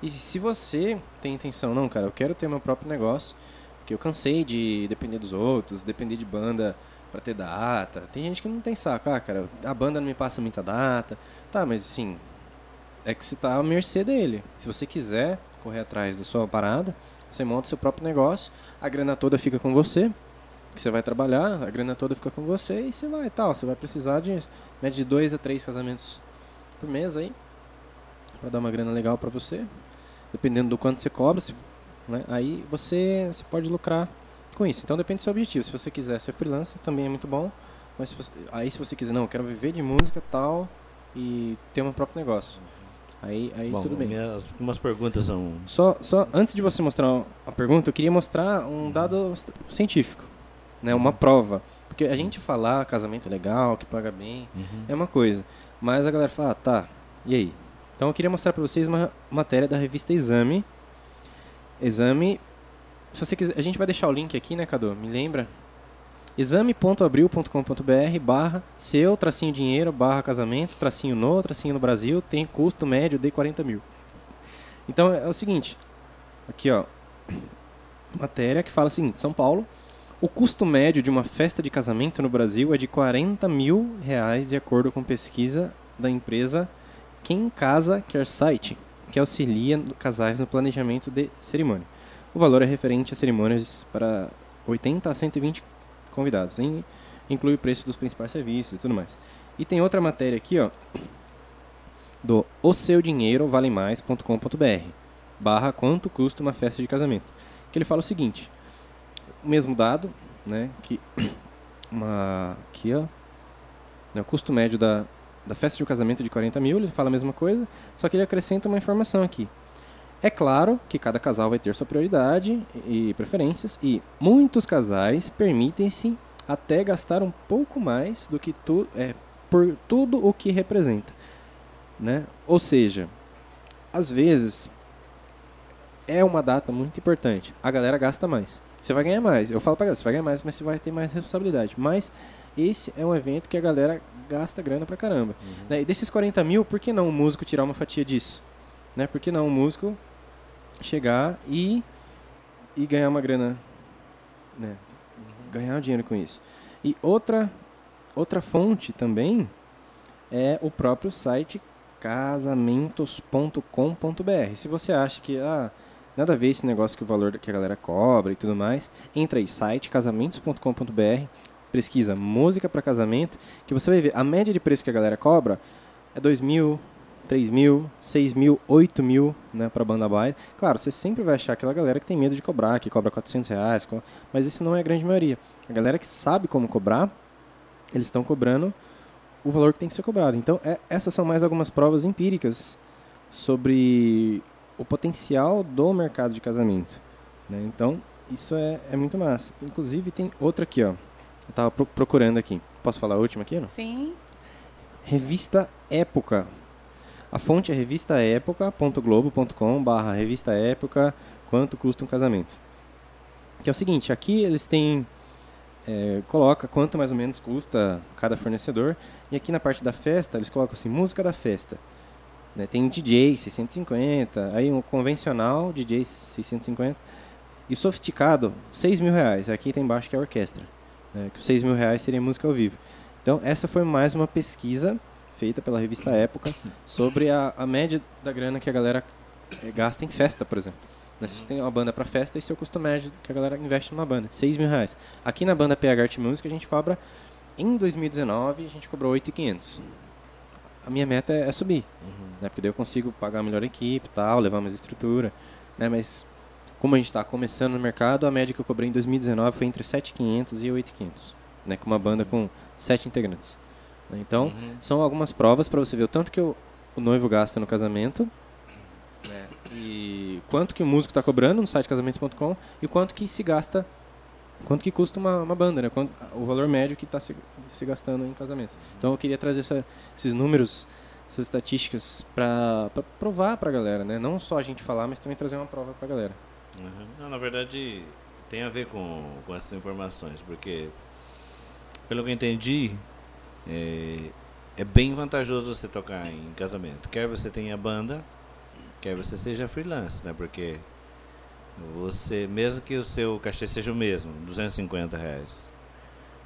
E se você tem intenção, não, cara, eu quero ter meu próprio negócio, porque eu cansei de depender dos outros, depender de banda para ter data. Tem gente que não tem saco, ah, cara, a banda não me passa muita data. Tá, mas assim, é que você tá à mercê dele. Se você quiser correr atrás da sua parada, você monta seu próprio negócio, a grana toda fica com você, que você vai trabalhar, a grana toda fica com você e você vai tal. Você vai precisar de média de dois a três casamentos por mês aí, para dar uma grana legal para você, dependendo do quanto você cobra, né? aí você, você pode lucrar com isso. Então depende do seu objetivo. Se você quiser ser freelancer, também é muito bom. Mas se você- aí se você quiser, não, eu quero viver de música tal e ter meu próprio negócio. Aí, aí Bom, tudo bem. minhas umas perguntas são. Só, só antes de você mostrar a pergunta, eu queria mostrar um dado científico, né, uma prova. Porque a gente falar casamento é legal, que paga bem, é uma coisa. Mas a galera fala, ah, tá, e aí? Então eu queria mostrar para vocês uma matéria da revista Exame. Exame. Se você quiser, a gente vai deixar o link aqui, né, Cadu? Me lembra? exame.abril.com.br barra seu tracinho dinheiro barra casamento tracinho no tracinho no Brasil tem custo médio de 40 mil. Então é o seguinte, aqui ó, matéria que fala o seguinte, São Paulo, o custo médio de uma festa de casamento no Brasil é de 40 mil reais de acordo com pesquisa da empresa Quem Casa Quer Site, que auxilia casais no planejamento de cerimônia. O valor é referente a cerimônias para 80 a 120 convidados, inclui o preço dos principais serviços e tudo mais. E tem outra matéria aqui, ó, do o seu dinheiro vale mais.com.br barra quanto custa uma festa de casamento. Que ele fala o seguinte, o mesmo dado, né, que *coughs* uma aqui, ó, né, o custo médio da, da festa de casamento é de 40 mil, ele fala a mesma coisa, só que ele acrescenta uma informação aqui. É claro que cada casal vai ter sua prioridade e preferências, e muitos casais permitem-se até gastar um pouco mais do que tu, é, por tudo o que representa. Né? Ou seja, às vezes é uma data muito importante. A galera gasta mais. Você vai ganhar mais. Eu falo pra galera, você vai ganhar mais, mas você vai ter mais responsabilidade. Mas esse é um evento que a galera gasta grana pra caramba. Né? E desses 40 mil, por que não o músico tirar uma fatia disso? Né? Por que não o músico chegar e, e ganhar uma grana? Né? Ganhar dinheiro com isso. E outra, outra fonte também é o próprio site casamentos.com.br. Se você acha que ah, nada a ver esse negócio que o valor que a galera cobra e tudo mais, entra aí, site casamentos.com.br, pesquisa música para casamento, que você vai ver a média de preço que a galera cobra é 2 mil, 3 mil, 6 mil, 8 mil né, para banda baile. Claro, você sempre vai achar aquela galera que tem medo de cobrar, que cobra 400 reais, mas isso não é a grande maioria. A galera que sabe como cobrar, eles estão cobrando o valor que tem que ser cobrado. Então, é- essas são mais algumas provas empíricas sobre o potencial do mercado de casamento. né? Então, isso é, é muito massa. Inclusive, tem outra aqui, ó. Eu tava pro- procurando aqui. Posso falar a última aqui? Não? Sim. Revista Época. A fonte é revistaépoca.globo.com barra revista Época, quanto custa um casamento. Que é o seguinte, aqui eles têm, é, coloca quanto mais ou menos custa cada fornecedor, e aqui na parte da festa eles colocam assim, música da festa. Né, tem DJ 650, aí um convencional DJ 650, e sofisticado 6 mil reais, aqui tem embaixo que é a orquestra, né, que os 6 mil reais seria música ao vivo. Então, essa foi mais uma pesquisa feita pela revista Época sobre a, a média da grana que a galera eh, gasta em festa, por exemplo. Né, Se você tem uma banda para festa, esse é o custo médio que a galera investe numa banda, 6 mil reais. Aqui na banda PH Art Music a gente cobra, em 2019, a gente cobrou 8.500. A minha meta é, é subir, né, porque daí eu consigo pagar a melhor equipe tal, levar mais estrutura, né, mas como a gente está começando no mercado, a média que eu cobrei em 2019 foi entre 7.500 e 8.500, né, com uma banda com sete integrantes. Né. Então, são algumas provas para você ver o tanto que o, o noivo gasta no casamento né, e quanto que o músico está cobrando no site casamentos.com e quanto que se gasta, quanto que custa uma, uma banda, né, quanto, o valor médio que está se, se gastando em casamento. Então, eu queria trazer essa- esses números, essas estatísticas para provar para a galera, né, não só a gente falar, mas também trazer uma prova para a galera. Uhum. Não, na verdade, tem a ver com, com essas informações, porque, pelo que eu entendi, é, é bem vantajoso você tocar em casamento. Quer você tenha banda, quer você seja freelance, né? Porque você, mesmo que o seu cachê seja o mesmo, 250 reais,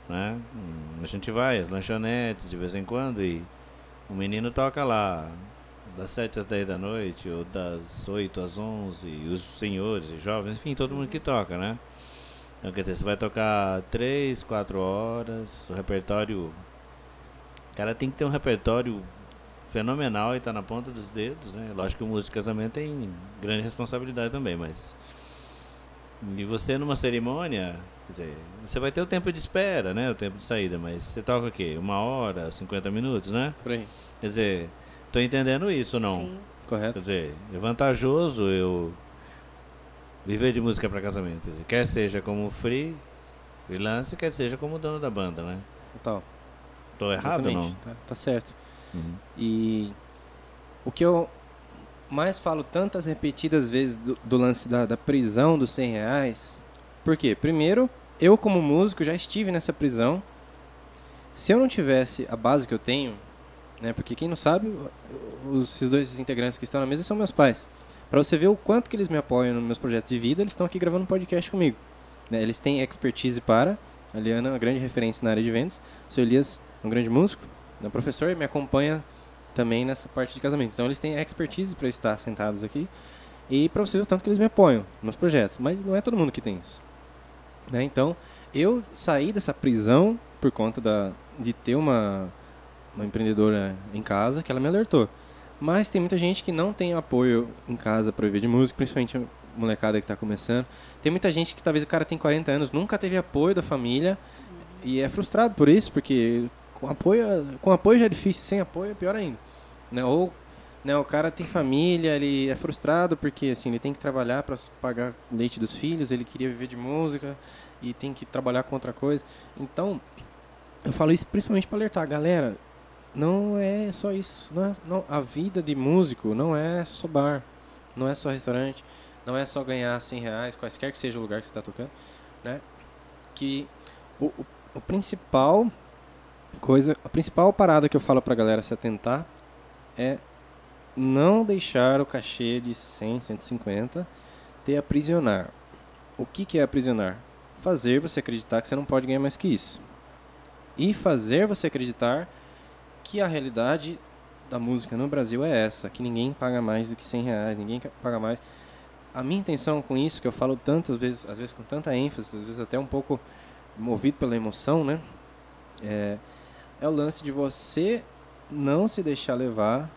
né? Hum, a gente vai às lanchonetes de vez em quando e o menino toca lá das 7 às 10 da noite, ou das 8 às 11, e os senhores e jovens, enfim, todo mundo que toca, né? Então, quer dizer, você vai tocar 3, 4 horas, o repertório. O cara tem que ter um repertório fenomenal e tá na ponta dos dedos, né? Lógico que o músico de casamento tem grande responsabilidade também, mas. E você numa cerimônia, quer dizer, você vai ter o tempo de espera, né? O tempo de saída, mas você toca o quê? Uma hora, 50 minutos, né? Por aí. Quer dizer, tô entendendo isso ou não? Sim. Correto. Quer dizer, é vantajoso eu viver de música para casamento. Quer, dizer, quer seja como free, freelance, quer seja como dono da banda, né? Total. Tô errado ou não? Tá, tá certo. Uhum. E o que eu mais falo tantas repetidas vezes do, do lance da, da prisão dos 100 reais. Por quê? Primeiro, eu como músico já estive nessa prisão. Se eu não tivesse a base que eu tenho, né? Porque quem não sabe, os, esses dois integrantes que estão na mesa são meus pais. Para você ver o quanto que eles me apoiam nos meus projetos de vida, eles estão aqui gravando um podcast comigo. né? Eles têm expertise para. A Liana é uma grande referência na área de vendas. O seu Elias um grande músico, é um professor e me acompanha também nessa parte de casamento. Então eles têm expertise para estar sentados aqui e para você ver o tanto que eles me apoiam nos projetos. Mas não é todo mundo que tem isso. né? Então eu saí dessa prisão por conta da, de ter uma, uma empreendedora em casa que ela me alertou. Mas tem muita gente que não tem apoio em casa para viver de música, principalmente a molecada que está começando. Tem muita gente que talvez o cara tem 40 anos, nunca teve apoio da família e é frustrado por isso, porque com apoio, com apoio já é difícil, sem apoio é pior ainda. Né? Ou né, o cara tem família, ele é frustrado porque assim, ele tem que trabalhar para pagar leite dos filhos, ele queria viver de música e tem que trabalhar com outra coisa. Então, eu falo isso principalmente para alertar, galera, não é só isso. Não é- não- a vida de músico não é só bar, não é só restaurante, não é só ganhar 100 reais, quaisquer que seja o lugar que você está tocando, né? Que o, o, o principal coisa, a principal parada que eu falo pra galera se atentar é não deixar o cachê de 100, 150 te aprisionar. O que, que é aprisionar? Fazer você acreditar que você não pode ganhar mais que isso. E fazer você acreditar que a realidade da música no Brasil é essa, que ninguém paga mais do que 100 reais, ninguém paga mais. A minha intenção com isso, que eu falo tantas vezes, às vezes com tanta ênfase, às vezes até um pouco movido pela emoção, né? É, é o lance de você não se deixar levar,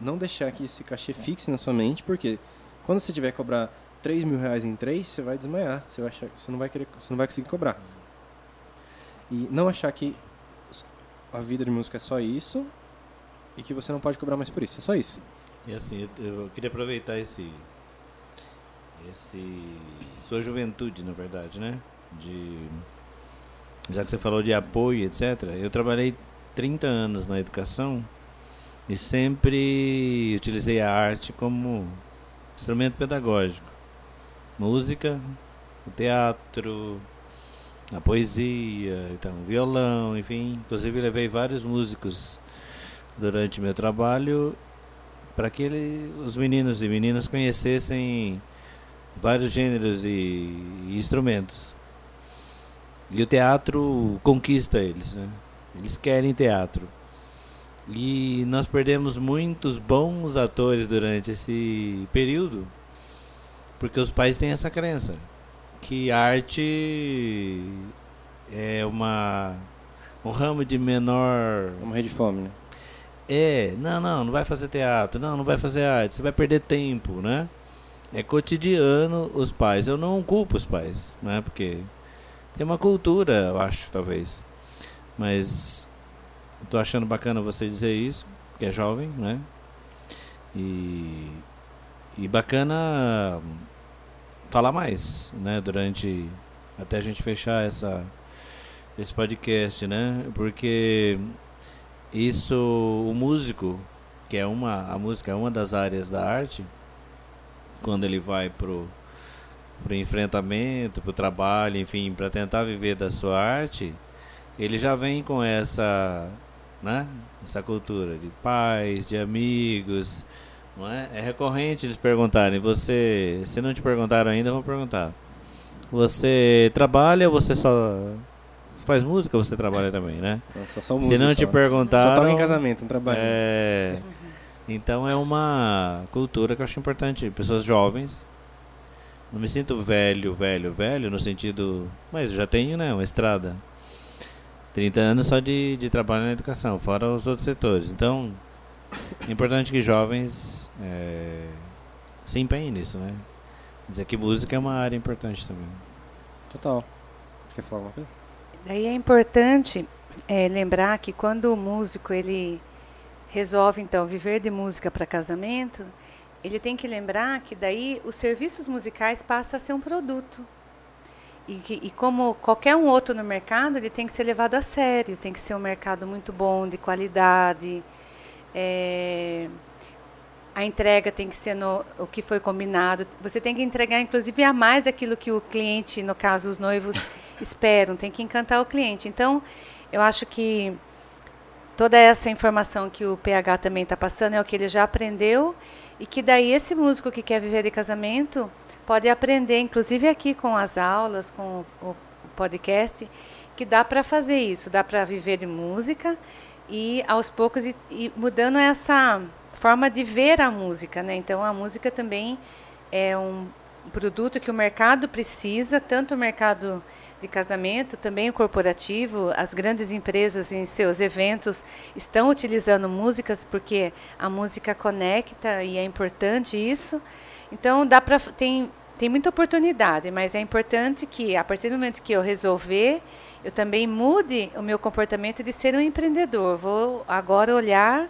não deixar que esse cachê fixe na sua mente, porque quando você tiver que cobrar 3 mil reais em 3, você vai desmaiar, você, vai achar, você, não vai querer, você não vai conseguir cobrar. E não achar que a vida de música é só isso e que você não pode cobrar mais por isso, é só isso. E assim, eu, queria aproveitar esse. Esse. Sua juventude, na verdade, né? De. Já que você falou de apoio, etc. Eu trabalhei 30 anos na educação e sempre utilizei a arte como instrumento pedagógico. Música, o teatro, a poesia, então, violão, enfim. Inclusive levei vários músicos durante meu trabalho para que ele- os meninos e meninas conhecessem vários gêneros e, e instrumentos. E o teatro conquista eles, né? Eles querem teatro. E nós perdemos muitos bons atores durante esse período, porque os pais têm essa crença que arte é uma um ramo de menor É uma rede de fome, né? é, não, não, não vai fazer teatro, não, não vai fazer arte, você vai perder tempo, né? É cotidiano os pais. Eu não culpo os pais, né? Porque tem uma cultura, eu acho, talvez. Mas tô achando bacana você dizer isso, que é jovem, né? E, e bacana falar mais, né? Durante até a gente fechar essa esse podcast, né? Porque isso o músico que é uma a música é uma das áreas da arte quando ele vai pro para o enfrentamento, para o trabalho, enfim, para tentar viver da sua arte, ele já vem com essa, né, essa cultura de pais, de amigos, não é? É recorrente eles perguntarem, você, se não te perguntaram ainda, vão perguntar. Você trabalha ou você só faz música ou você trabalha também, né? Só, só música, se não te só. perguntaram, Só toca em casamento, não trabalha. é, então é uma cultura que eu acho importante. Pessoas jovens. Não me sinto velho, velho, velho, no sentido. Mas eu já tenho, né? Uma estrada. 30 anos só de, de trabalho na educação, fora os outros setores. Então, é importante que jovens é, se empenhem nisso, né? Quer dizer que música é uma área importante também. Total. Você quer falar alguma coisa? Daí é importante é, lembrar que quando o músico ele resolve então viver de música para casamento, ele tem que lembrar que daí os serviços musicais passam a ser um produto. E, que, e como qualquer um outro no mercado, ele tem que ser levado a sério, tem que ser um mercado muito bom, de qualidade. é, a entrega tem que ser no, o que foi combinado. Você tem que entregar, inclusive, a mais aquilo que o cliente, no caso, os noivos, *laughs* esperam. Tem que encantar o cliente. Então, eu acho que toda essa informação que o PH também está passando é o que ele já aprendeu e que daí esse músico que quer viver de casamento pode aprender, inclusive aqui com as aulas, com o, podcast, que dá para fazer isso, dá para viver de música e aos poucos e, e mudando essa forma de ver a música, né? Então a música também é um produto que o mercado precisa, tanto o mercado de casamento, também o corporativo, as grandes empresas em seus eventos estão utilizando músicas porque a música conecta e é importante isso. Então dá para tem tem muita oportunidade, mas é importante que a partir do momento que eu resolver, eu também mude o meu comportamento de ser um empreendedor. Vou agora olhar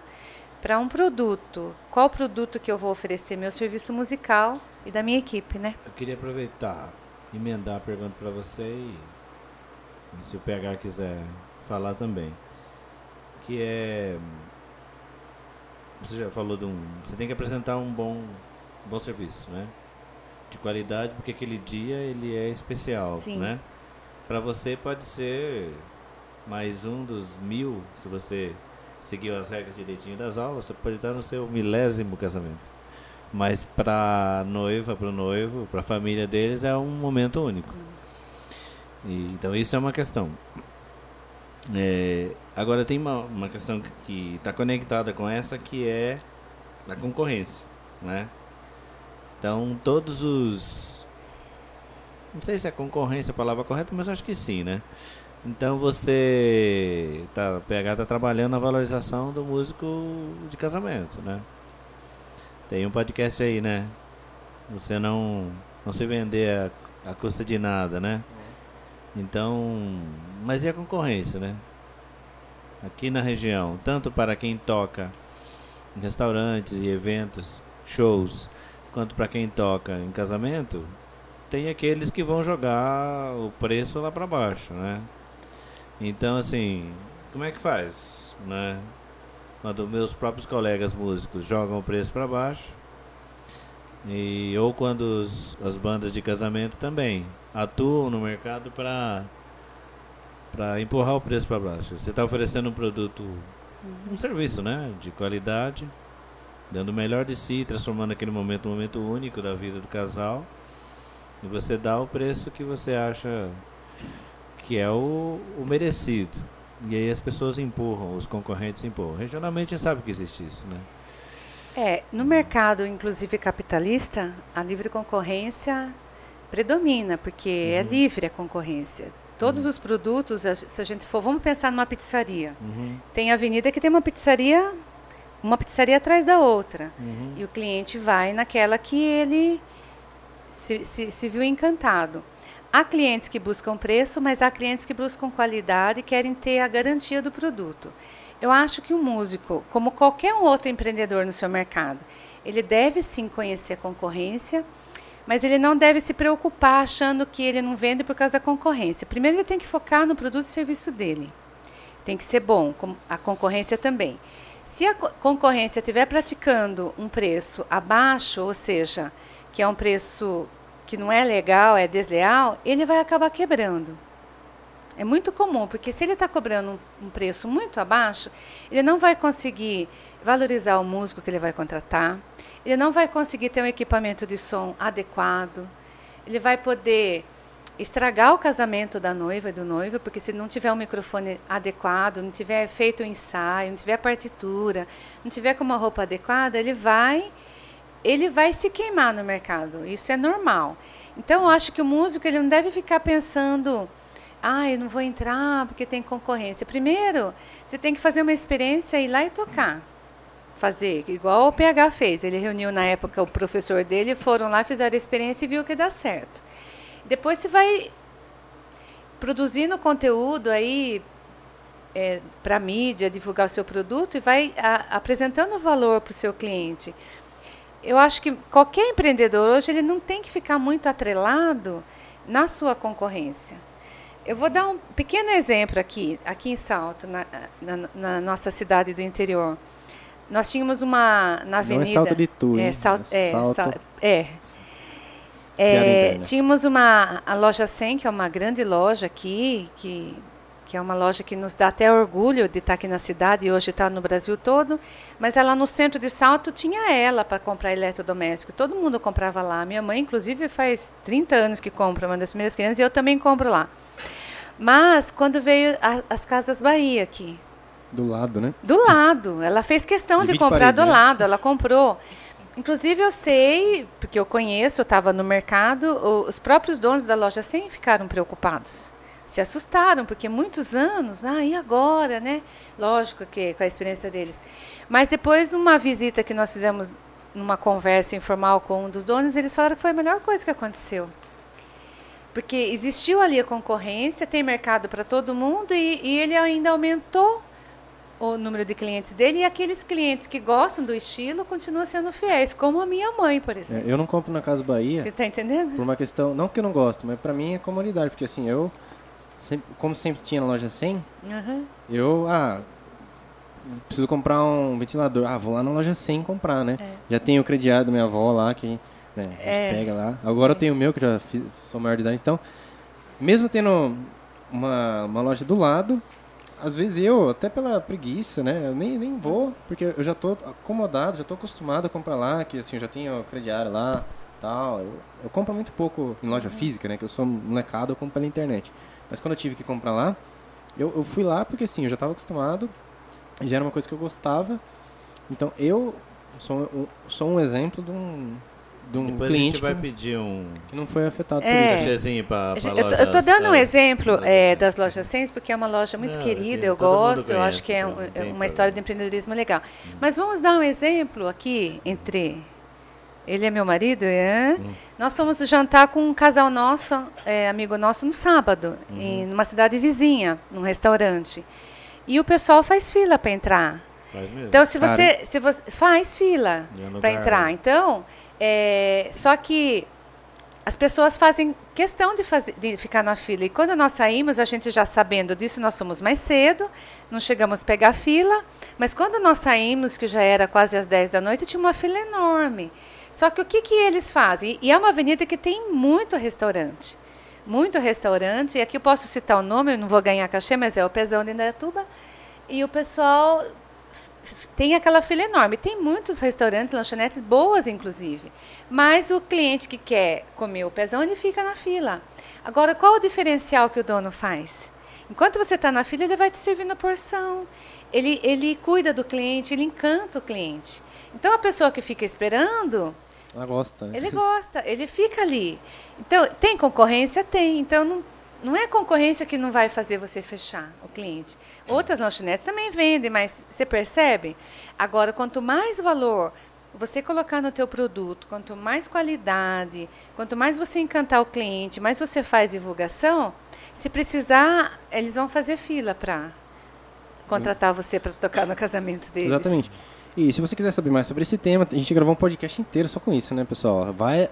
para um produto. Qual produto que eu vou oferecer? Meu serviço musical e da minha equipe, né? Eu queria aproveitar, emendar a pergunta para você e, e se o PH quiser falar também. Que é. Você já falou de um. Você tem que apresentar um bom, um bom serviço, né? De qualidade, porque aquele dia ele é especial, Sim. né? Para você pode ser mais um dos mil, se você seguiu as regras direitinho das aulas, você pode estar no seu milésimo casamento. Mas para noiva, para o noivo, para a família deles é um momento único. E, então isso é uma questão. É, agora tem uma, uma questão que está conectada com essa que é a concorrência, né? Então todos os não sei se é concorrência a palavra correta, mas acho que sim, né? Então você tá, PH tá trabalhando na valorização do músico de casamento, né? Tem um podcast aí, né? Você não não se vender a, a custa de nada, né? Então, mas e a concorrência, né? Aqui na região, tanto para quem toca em restaurantes e eventos, shows, quanto para quem toca em casamento, tem aqueles que vão jogar o preço lá para baixo, né? Então, assim, como é que faz, né? Quando meus próprios colegas músicos jogam o preço para baixo, e ou quando os, as bandas de casamento também atuam no mercado para para empurrar o preço para baixo. Você está oferecendo um produto, um serviço, né, de qualidade, dando o melhor de si, transformando aquele momento um momento único da vida do casal. E você dá o preço que você acha que é o, o merecido. E aí as pessoas empurram, os concorrentes empurram. Regionalmente a gente sabe que existe isso, né? É, no mercado, inclusive capitalista, a livre concorrência predomina, porque é livre a concorrência. Todos os produtos, se a gente for, vamos pensar numa pizzaria. Uhum, Tem avenida que tem uma pizzaria, uma pizzaria atrás da outra. uhum. E o cliente vai naquela que ele se, se, se viu encantado. Há clientes que buscam preço, mas há clientes que buscam qualidade e querem ter a garantia do produto. Eu acho que o músico, como qualquer um outro empreendedor no seu mercado, ele deve sim conhecer a concorrência, mas ele não deve se preocupar achando que ele não vende por causa da concorrência. Primeiro ele tem que focar no produto e serviço dele. Tem que ser bom, a concorrência também. Se a co- concorrência estiver praticando um preço abaixo, ou seja, que é um preço que não é legal, é desleal, ele vai acabar quebrando. É muito comum, porque se ele está cobrando um, preço muito abaixo, ele não vai conseguir valorizar o músico que ele vai contratar, ele não vai conseguir ter um equipamento de som adequado, ele vai poder estragar o casamento da noiva e do noivo, porque se não tiver um microfone adequado, não tiver feito o um ensaio, não tiver partitura, não tiver com uma roupa adequada, ele vai ele vai se queimar no mercado. Isso é normal. Então eu acho que o músico ele não deve ficar pensando ah, eu não vou entrar porque tem concorrência. Primeiro, você tem que fazer uma experiência, ir lá e tocar. Fazer, igual o PH fez. Ele reuniu na época o professor dele, foram lá, fizeram a experiência e viu que dá certo. Depois você vai produzindo conteúdo aí é, para mídia, divulgar o seu produto e vai a, apresentando valor para o seu cliente. Eu acho que qualquer empreendedor hoje ele não tem que ficar muito atrelado na sua concorrência. Eu vou dar um pequeno exemplo aqui, aqui em Salto, na, na, na nossa cidade do interior. Nós tínhamos uma na avenida. Não é Salto de Tu, é, sal, é, salto. Sal, é, é, tínhamos uma a loja 100, que é uma grande loja aqui, que, que é uma loja que nos dá até orgulho de estar aqui na cidade e hoje está no Brasil todo. Mas ela no centro de Salto tinha ela para comprar eletrodoméstico. Todo mundo comprava lá. Minha mãe, inclusive, faz 30 anos que compra uma das primeiras crianças e eu também compro lá. Mas quando veio a, as Casas Bahia aqui. Do lado, né? Do lado. Ela fez questão de, de comprar do né? lado. Ela comprou. Inclusive eu sei, porque eu conheço, eu estava no mercado, os próprios donos da loja 100 ficaram preocupados. Se assustaram, porque muitos anos, ah, e agora, né? Lógico que com a experiência deles. Mas depois, numa visita que nós fizemos, numa conversa informal com um dos donos, eles falaram que foi a melhor coisa que aconteceu. Porque existiu ali a concorrência, tem mercado para todo mundo e, e ele ainda aumentou o número de clientes dele e aqueles clientes que gostam do estilo continuam sendo fiéis, como a minha mãe, por exemplo. É, eu não compro na Casa Bahia. Você está entendendo? Por uma questão, não que eu não gosto, mas para mim é comodidade, porque assim, eu sempre, como sempre tinha na loja 100, uhum. eu ah, preciso comprar um ventilador. Ah, vou lá na loja 100 comprar, né? É. Já tenho o crediário da minha avó lá que né, é. pega lá. Agora é. eu tenho o meu que já fiz, sou maior de idade, então mesmo tendo uma, uma loja do lado, às vezes eu, até pela preguiça, né? Eu nem, nem vou, porque eu já tô acomodado, já tô acostumado a comprar lá, que assim, eu já tenho crediário lá, tal. Eu, eu compro muito pouco em loja física, né? Que eu sou molecado, eu compro pela internet. Mas quando eu tive que comprar lá, eu, eu fui lá porque assim, eu já estava acostumado, já era uma coisa que eu gostava. Então eu sou, um, sou um exemplo de um, de um Depois cliente a gente vai que, pedir um que não foi afetado é, por isso. Pra, pra eu, eu tô dando um exemplo é, das lojas 100 porque é uma loja muito não, querida, assim, eu gosto, eu acho que é, então, um, é uma história de empreendedorismo legal. Hum. Mas vamos dar um exemplo aqui entre ele é meu marido, é? Hum. Nós fomos jantar com um casal nosso, é, amigo nosso, no sábado, uhum. em numa cidade vizinha, num restaurante. E o pessoal faz fila para entrar. Então, se você, se você faz fila para entrar, então é, só que as pessoas fazem questão de, fazer, de ficar na fila. E quando nós saímos, a gente já sabendo disso, nós fomos mais cedo, não chegamos a pegar fila. Mas quando nós saímos, que já era quase às 10 da noite, tinha uma fila enorme. Só que o que, que eles fazem? E é uma avenida que tem muito restaurante. Muito restaurante. E aqui eu posso citar o nome, não vou ganhar cachê, mas é o Pezão de Indaiatuba. E o pessoal tem aquela fila enorme. Tem muitos restaurantes, lanchonetes boas, inclusive. Mas o cliente que quer comer o pezão, ele fica na fila. Agora, qual o diferencial que o dono faz? Enquanto você está na fila, ele vai te servindo a porção. Ele, ele cuida do cliente, ele encanta o cliente. Então, a pessoa que fica esperando... Ela gosta. Né? Ele gosta, ele fica ali. Então, tem concorrência? Tem. Então, não não é concorrência que não vai fazer você fechar o cliente. Outras lanchonetes também vendem, mas você percebe? Agora, quanto mais valor você colocar no teu produto, quanto mais qualidade, quanto mais você encantar o cliente, mais você faz divulgação, se precisar, eles vão fazer fila para contratar você para tocar no casamento deles. Exatamente. E se você quiser saber mais sobre esse tema, a gente gravou um podcast inteiro só com isso, né, pessoal? Vai,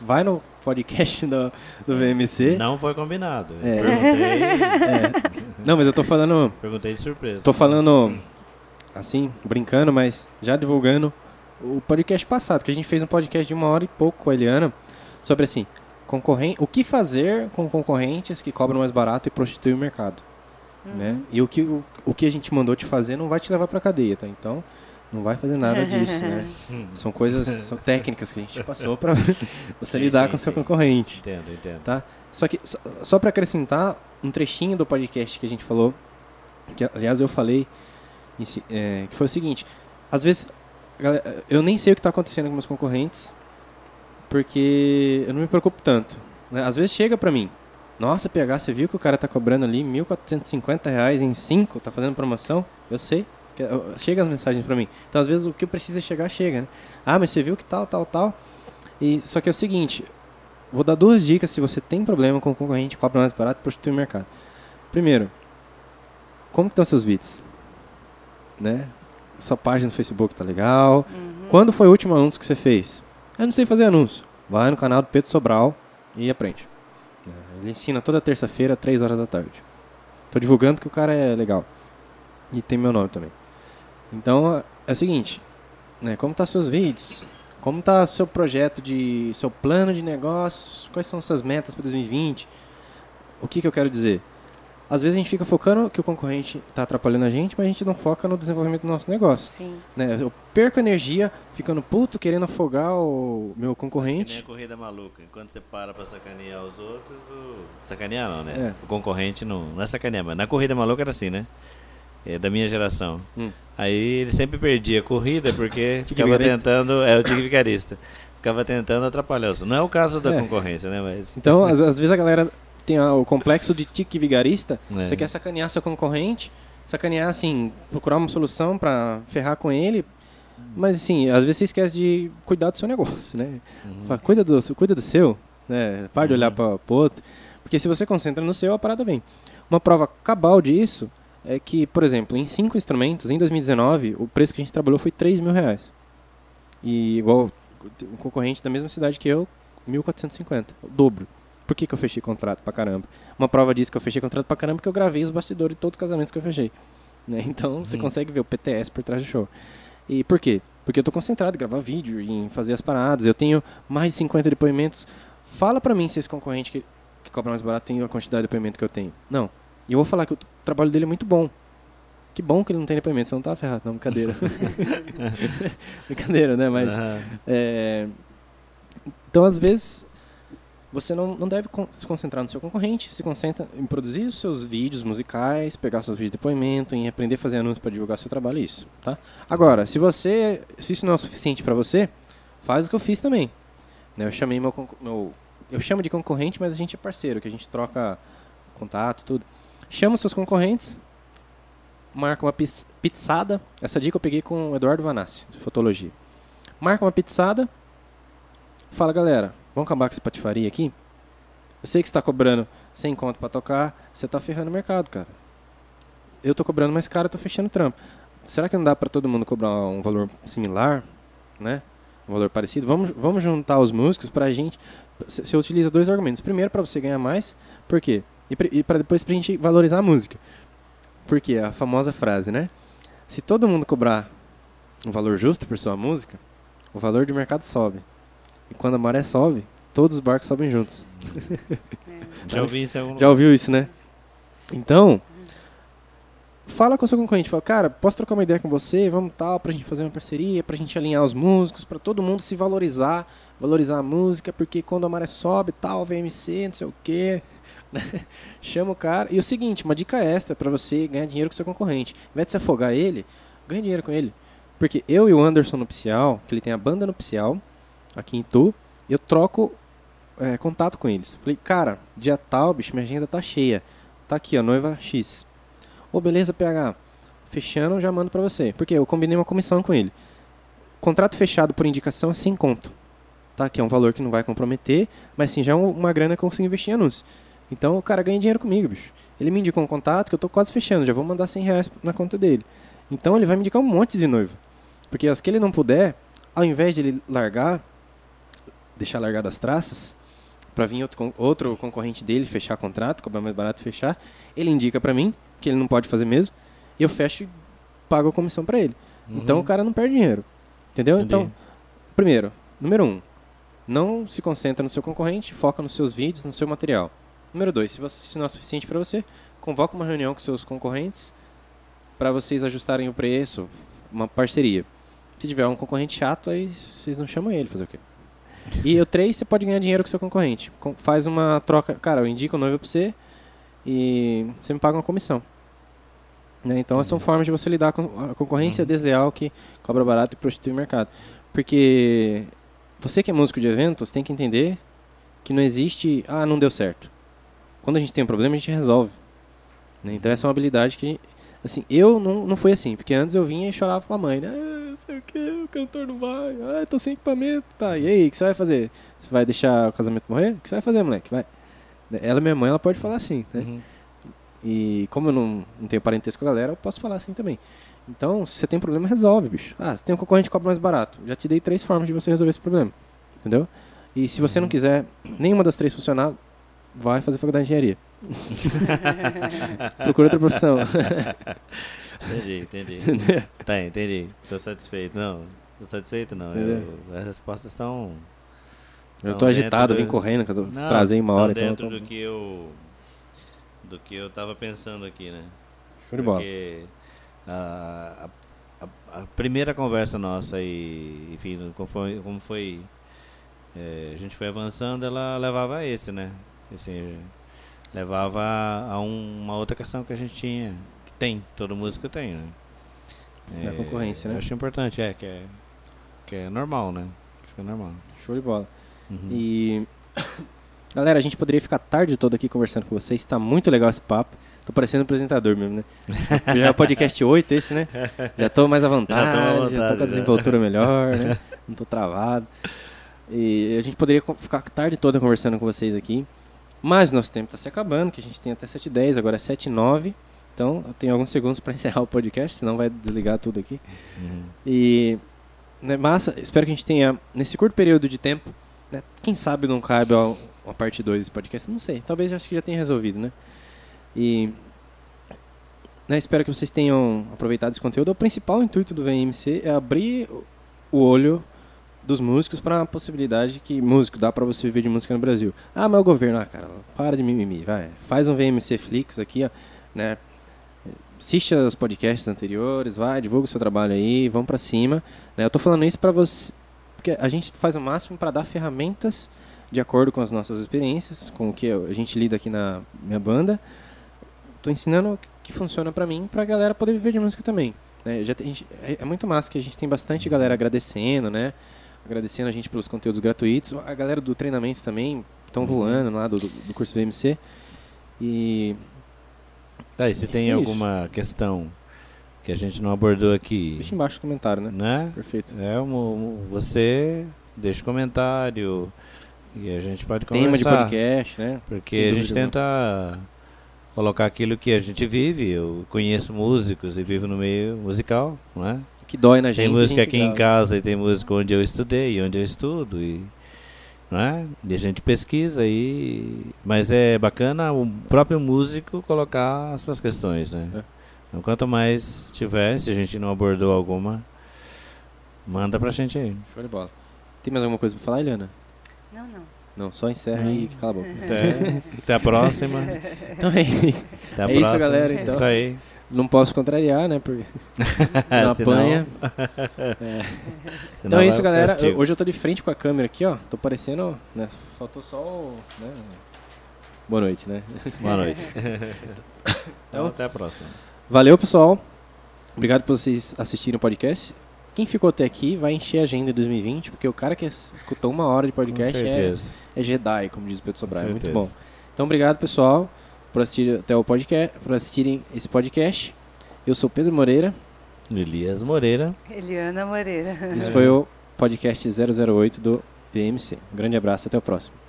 vai no podcast do, do VMC. Não foi combinado. É. é. *laughs* Não, mas eu tô falando. Perguntei de surpresa. Tô falando assim, brincando, mas já divulgando o podcast passado, que a gente fez um podcast de uma hora e pouco com a Eliana sobre assim, concorren o que fazer com concorrentes que cobram mais barato e prostituem o mercado. Né? E o que, o, o que a gente mandou te fazer não vai te levar para cadeia, tá? Então, não vai fazer nada *laughs* disso, né? São coisas, são técnicas que a gente passou para *laughs* você Sim, lidar sim, com o seu concorrente. Entendo, entendo. Tá? Só que, só, só para acrescentar um trechinho do podcast que a gente falou, que aliás eu falei, é, que foi o seguinte: às vezes galera, eu nem sei o que está acontecendo com meus concorrentes, porque eu não me preocupo tanto. né? Às vezes chega para mim, nossa, PH, você viu que o cara tá cobrando ali 1.450 reais em 5, tá fazendo promoção? Eu sei. Chega as mensagens para mim. Então, às vezes, o que eu preciso é chegar, chega, né? Ah, mas você viu que tal, tal, tal. E, só que é o seguinte, Vou dar duas dicas se você tem problema com o concorrente cobra mais barato e prostitui o mercado. Primeiro, como que estão seus vídeos? Né? Sua página no Facebook tá legal. Quando foi o último anúncio que você fez? Eu não sei fazer anúncio. Vai no canal do Pedro Sobral e aprende. Ele ensina toda terça-feira, 3 horas da tarde. Tô divulgando porque o cara é legal. E tem meu nome também. Então, é o seguinte, né? Como tá seus vídeos? Como tá seu projeto de seu plano de negócios? Quais são suas metas para 2020? O que que eu quero dizer? Às vezes a gente fica focando que o concorrente está atrapalhando a gente, mas a gente não foca no desenvolvimento do nosso negócio. Sim. Né? Eu perco energia ficando puto, querendo afogar o meu Mas que nem a concorrente. corrida maluca. Enquanto você para pra sacanear os outros, o... sacanear não, né? É. O concorrente não, não é sacanear, mas na corrida maluca era assim, né? É da minha geração. Hum. Aí ele sempre perdia a corrida porque *laughs* ficava tentando. É o tique vigarista. Ficava tentando atrapalhar os. Não é o caso da É. concorrência, né? Mas. Então, *laughs* às, às vezes a galera tem o complexo de tique vigarista. É. Você quer sacanear seu concorrente, sacanear assim, procurar uma solução para ferrar com ele. Mas assim, às vezes você esquece de cuidar do seu negócio, né? Uhum. Fala, cuida, do, cuida do seu, né? Para de olhar para o outro. Porque se você concentra no seu, a parada vem. Uma prova cabal disso é que, por exemplo, em cinco instrumentos, em 2019, o preço que a gente trabalhou foi 3 mil reais. E igual um concorrente da mesma cidade que eu, 1.450, o dobro. Por que, que eu fechei contrato pra caramba? Uma prova disso que eu fechei contrato pra caramba é que eu gravei os bastidores de todos os casamentos que eu fechei. né? *laughs* Então você Hum. consegue ver o PTS por trás do show. E por quê? Porque eu tô concentrado em gravar vídeo, em fazer as paradas. Eu tenho mais de 50 depoimentos. Fala pra mim se esse concorrente que, que cobra mais barato tem a quantidade de depoimento que eu tenho. Não. E eu vou falar que o trabalho dele é muito bom. Que bom que ele não tem depoimento, você não tá ferrado, não, brincadeira. *laughs* *laughs* brincadeira, né? Mas Aham. é, então, às vezes, você não, não deve se concentrar no seu concorrente, se concentra em produzir os seus vídeos musicais, pegar seus vídeos de depoimento, em aprender a fazer anúncios para divulgar seu trabalho, isso, tá? Agora, se você, se isso não é o suficiente para você, faz o que eu fiz também. né? Eu chamei meu, meu, eu chamo de concorrente, mas a gente é parceiro, que a gente troca contato, tudo. Chama os seus concorrentes, marca uma pizzada. Essa dica eu peguei com o Eduardo Vanassi, de fotologia. Marca uma pizzada, fala, galera, vamos acabar com essa patifaria aqui? Eu sei que está cobrando 100 conto para tocar, você está ferrando o mercado, cara. Eu tô cobrando mais caro, tô fechando trampo. Será que não dá para todo mundo cobrar um valor similar, né? Um valor parecido? Vamos, vamos juntar os músicos pra gente. Você utiliza dois argumentos. Primeiro, para você ganhar mais, por quê? E, para depois pra gente valorizar a música. Por quê? A famosa frase, né? Se todo mundo cobrar um valor justo por sua música, o valor de mercado sobe. E quando a maré sobe, todos os barcos sobem juntos. *laughs* Já ouvi isso algum Já ouviu isso, né? Então, fala com o seu concorrente, fala, cara, posso trocar uma ideia com você, vamos tal, pra gente fazer uma parceria, pra gente alinhar os músicos, pra todo mundo se valorizar, valorizar a música, porque quando a maré sobe, tal, VMC, não sei o quê, *laughs* né? chama o cara. E o seguinte, uma dica extra pra você ganhar dinheiro com o seu concorrente, ao invés de você afogar ele, ganha dinheiro com ele. Porque eu e o Anderson Nupcial, que ele tem a banda Nupcial, aqui em Tu, eu troco é, contato com eles. Falei, cara, dia tal, bicho, minha agenda tá cheia. Tá aqui, ó, noiva X. Ô, beleza, PH. Fechando, já mando pra você. Porque eu combinei uma comissão com ele. Contrato fechado por indicação é sem conto. Tá? Que é um valor que não vai comprometer, mas sim, já é um- uma grana que eu consigo investir em anúncio. Então o cara ganha dinheiro comigo, bicho. Ele me indicou um contato que eu tô quase fechando, já vou mandar 100 reais na conta dele. Então ele vai me indicar um monte de noiva. Porque as que ele não puder, ao invés de ele largar, deixar largado as traças, para vir outro, outro concorrente dele fechar contrato, cobrar mais barato fechar, ele indica para mim que ele não pode fazer mesmo, e eu fecho e pago a comissão para ele. Então o cara não perde dinheiro. Entendeu? Entendi. Então, primeiro, número um, Não se concentra no seu concorrente, foca nos seus vídeos, no seu material. Número dois, se, você, se não é suficiente para você, convoca uma reunião com seus concorrentes para vocês ajustarem o preço, uma parceria. Se tiver um concorrente chato, aí vocês não chamam ele, fazer o quê? E o três, você pode ganhar dinheiro com seu concorrente. Com- faz uma troca, cara, eu indico o noivo pra você e você me paga uma comissão. Né? Então, são formas de você lidar com a concorrência desleal que cobra barato e prostitui o mercado. Porque você que é músico de eventos tem que entender que não existe, ah, não deu certo. Quando a gente tem um problema, a gente resolve. né? Então, essa é uma habilidade que, assim, eu não, não fui assim, porque antes eu vinha e chorava pra mãe, né? Ah, não sei o que, o cantor não vai, ah, tô sem equipamento, tá, e aí, o que você vai fazer? Você vai deixar o casamento morrer? O que você vai fazer, moleque? Vai. Ela, minha mãe, ela pode falar assim, né? Uhum. E como eu não, não tenho parentesco com a galera, eu posso falar assim também. Então, se você tem problema, resolve, bicho. Ah, você tem um concorrente que cobra mais barato. Já te dei três formas de você resolver esse problema. Entendeu? E se você não quiser nenhuma das três funcionar, vai fazer faculdade de engenharia. *laughs* Procura outra profissão. *laughs* Entendi, entendi. tá, entendi. Tô satisfeito. Não, tô satisfeito não. Eu- as respostas estão. Eu tô agitado, dentro vim do- correndo, que eu Não, trazei uma hora, tão então. dentro tô- do que eu. Do que eu tava pensando aqui, né? Show de bola. Porque a, a, a- a primeira conversa nossa e, enfim, como foi, como foi é, a gente foi avançando, ela levava a esse, né? Assim, levava a um- uma outra questão que a gente tinha, que tem, todo músico tem, né? É a concorrência, né? Eu acho importante, é, que é, que é normal, né? Acho que é normal. Show de bola. Uhum. E. *coughs* Galera, a gente poderia ficar a tarde toda aqui conversando com vocês. Tá muito legal esse papo. Tô parecendo apresentador mesmo, né? *laughs* Já é o podcast 8 esse, né? Já tô mais à vontade, Já tô à já, vontade, tô com a já. desenvoltura melhor, né? Não tô travado. E a gente poderia ficar a tarde toda conversando com vocês aqui. Mas nosso tempo tá se acabando, que a gente tem até 7h10, agora é 7h09. Então, eu tenho alguns segundos para *laughs* encerrar o podcast, senão vai desligar tudo aqui. Uhum. E né, massa, espero que a gente tenha, nesse curto período de tempo, né, quem sabe não cabe uma parte 2 desse podcast, não sei, talvez acho que já tenha resolvido, né? E né, espero que vocês tenham aproveitado esse conteúdo. O principal intuito do VMC é abrir o olho dos músicos para a possibilidade que músico dá para você viver de música no Brasil. Ah, mas o governo, ah, cara, para de mimimi, vai, faz um VMC Flix aqui, ó, né? Assiste os podcasts anteriores, vai, divulga o seu trabalho aí, vamos pra cima. né? Eu tô falando isso pra você, porque a gente faz o máximo para dar ferramentas de acordo com as nossas experiências, com o que a gente lida aqui na minha banda. Tô ensinando o que funciona pra mim, pra galera poder viver de música também. né? Já tem- a é, é muito massa que a gente tem bastante galera agradecendo, né? Agradecendo a gente pelos conteúdos gratuitos. A galera do treinamento também estão voando lá do, do do curso VMC. E Tá, e se tem isso. alguma questão que a gente não abordou aqui, deixa embaixo no comentário, né? né? Perfeito. É, um, você deixa um comentário e a gente pode conversar. Tema de podcast, né? Porque a gente tenta colocar aquilo que a gente vive. Eu conheço músicos e vivo no meio musical, né? Que dói na gente. Tem música gente aqui em grava. casa e tem música onde eu estudei e onde eu estudo e né? E a gente pesquisa e mas é bacana o próprio músico colocar as suas questões, né? É. Então, quanto mais tiver, se a gente não abordou alguma, manda pra gente aí. Show de bola. Tem mais alguma coisa pra falar, Eliana? Não, não. Não, só encerra e cala a boca. Até, até a próxima. *laughs* Então é Até a É isso, próxima. galera, então. Isso aí. Não posso contrariar, né? Porque *laughs* não apanha. *laughs* senão Então é isso, galera. castigo. Hoje eu tô de frente com a câmera aqui, ó. Tô parecendo, né? Faltou só o... Né? Boa noite, né? Boa noite. *laughs* Então- então, até a próxima. Valeu, pessoal. Obrigado por vocês assistirem o podcast. Quem ficou até aqui vai encher a agenda em 2020, porque o cara que es- escutou uma hora de podcast é, é Jedi, como diz o Pedro Sobral. É muito bom. Então, obrigado, pessoal, por assistir até o podcast, por assistirem esse podcast. Eu sou Pedro Moreira. Elias Moreira. Eliana Moreira. Esse foi o podcast 008 do VMC. Um grande abraço, até o próximo.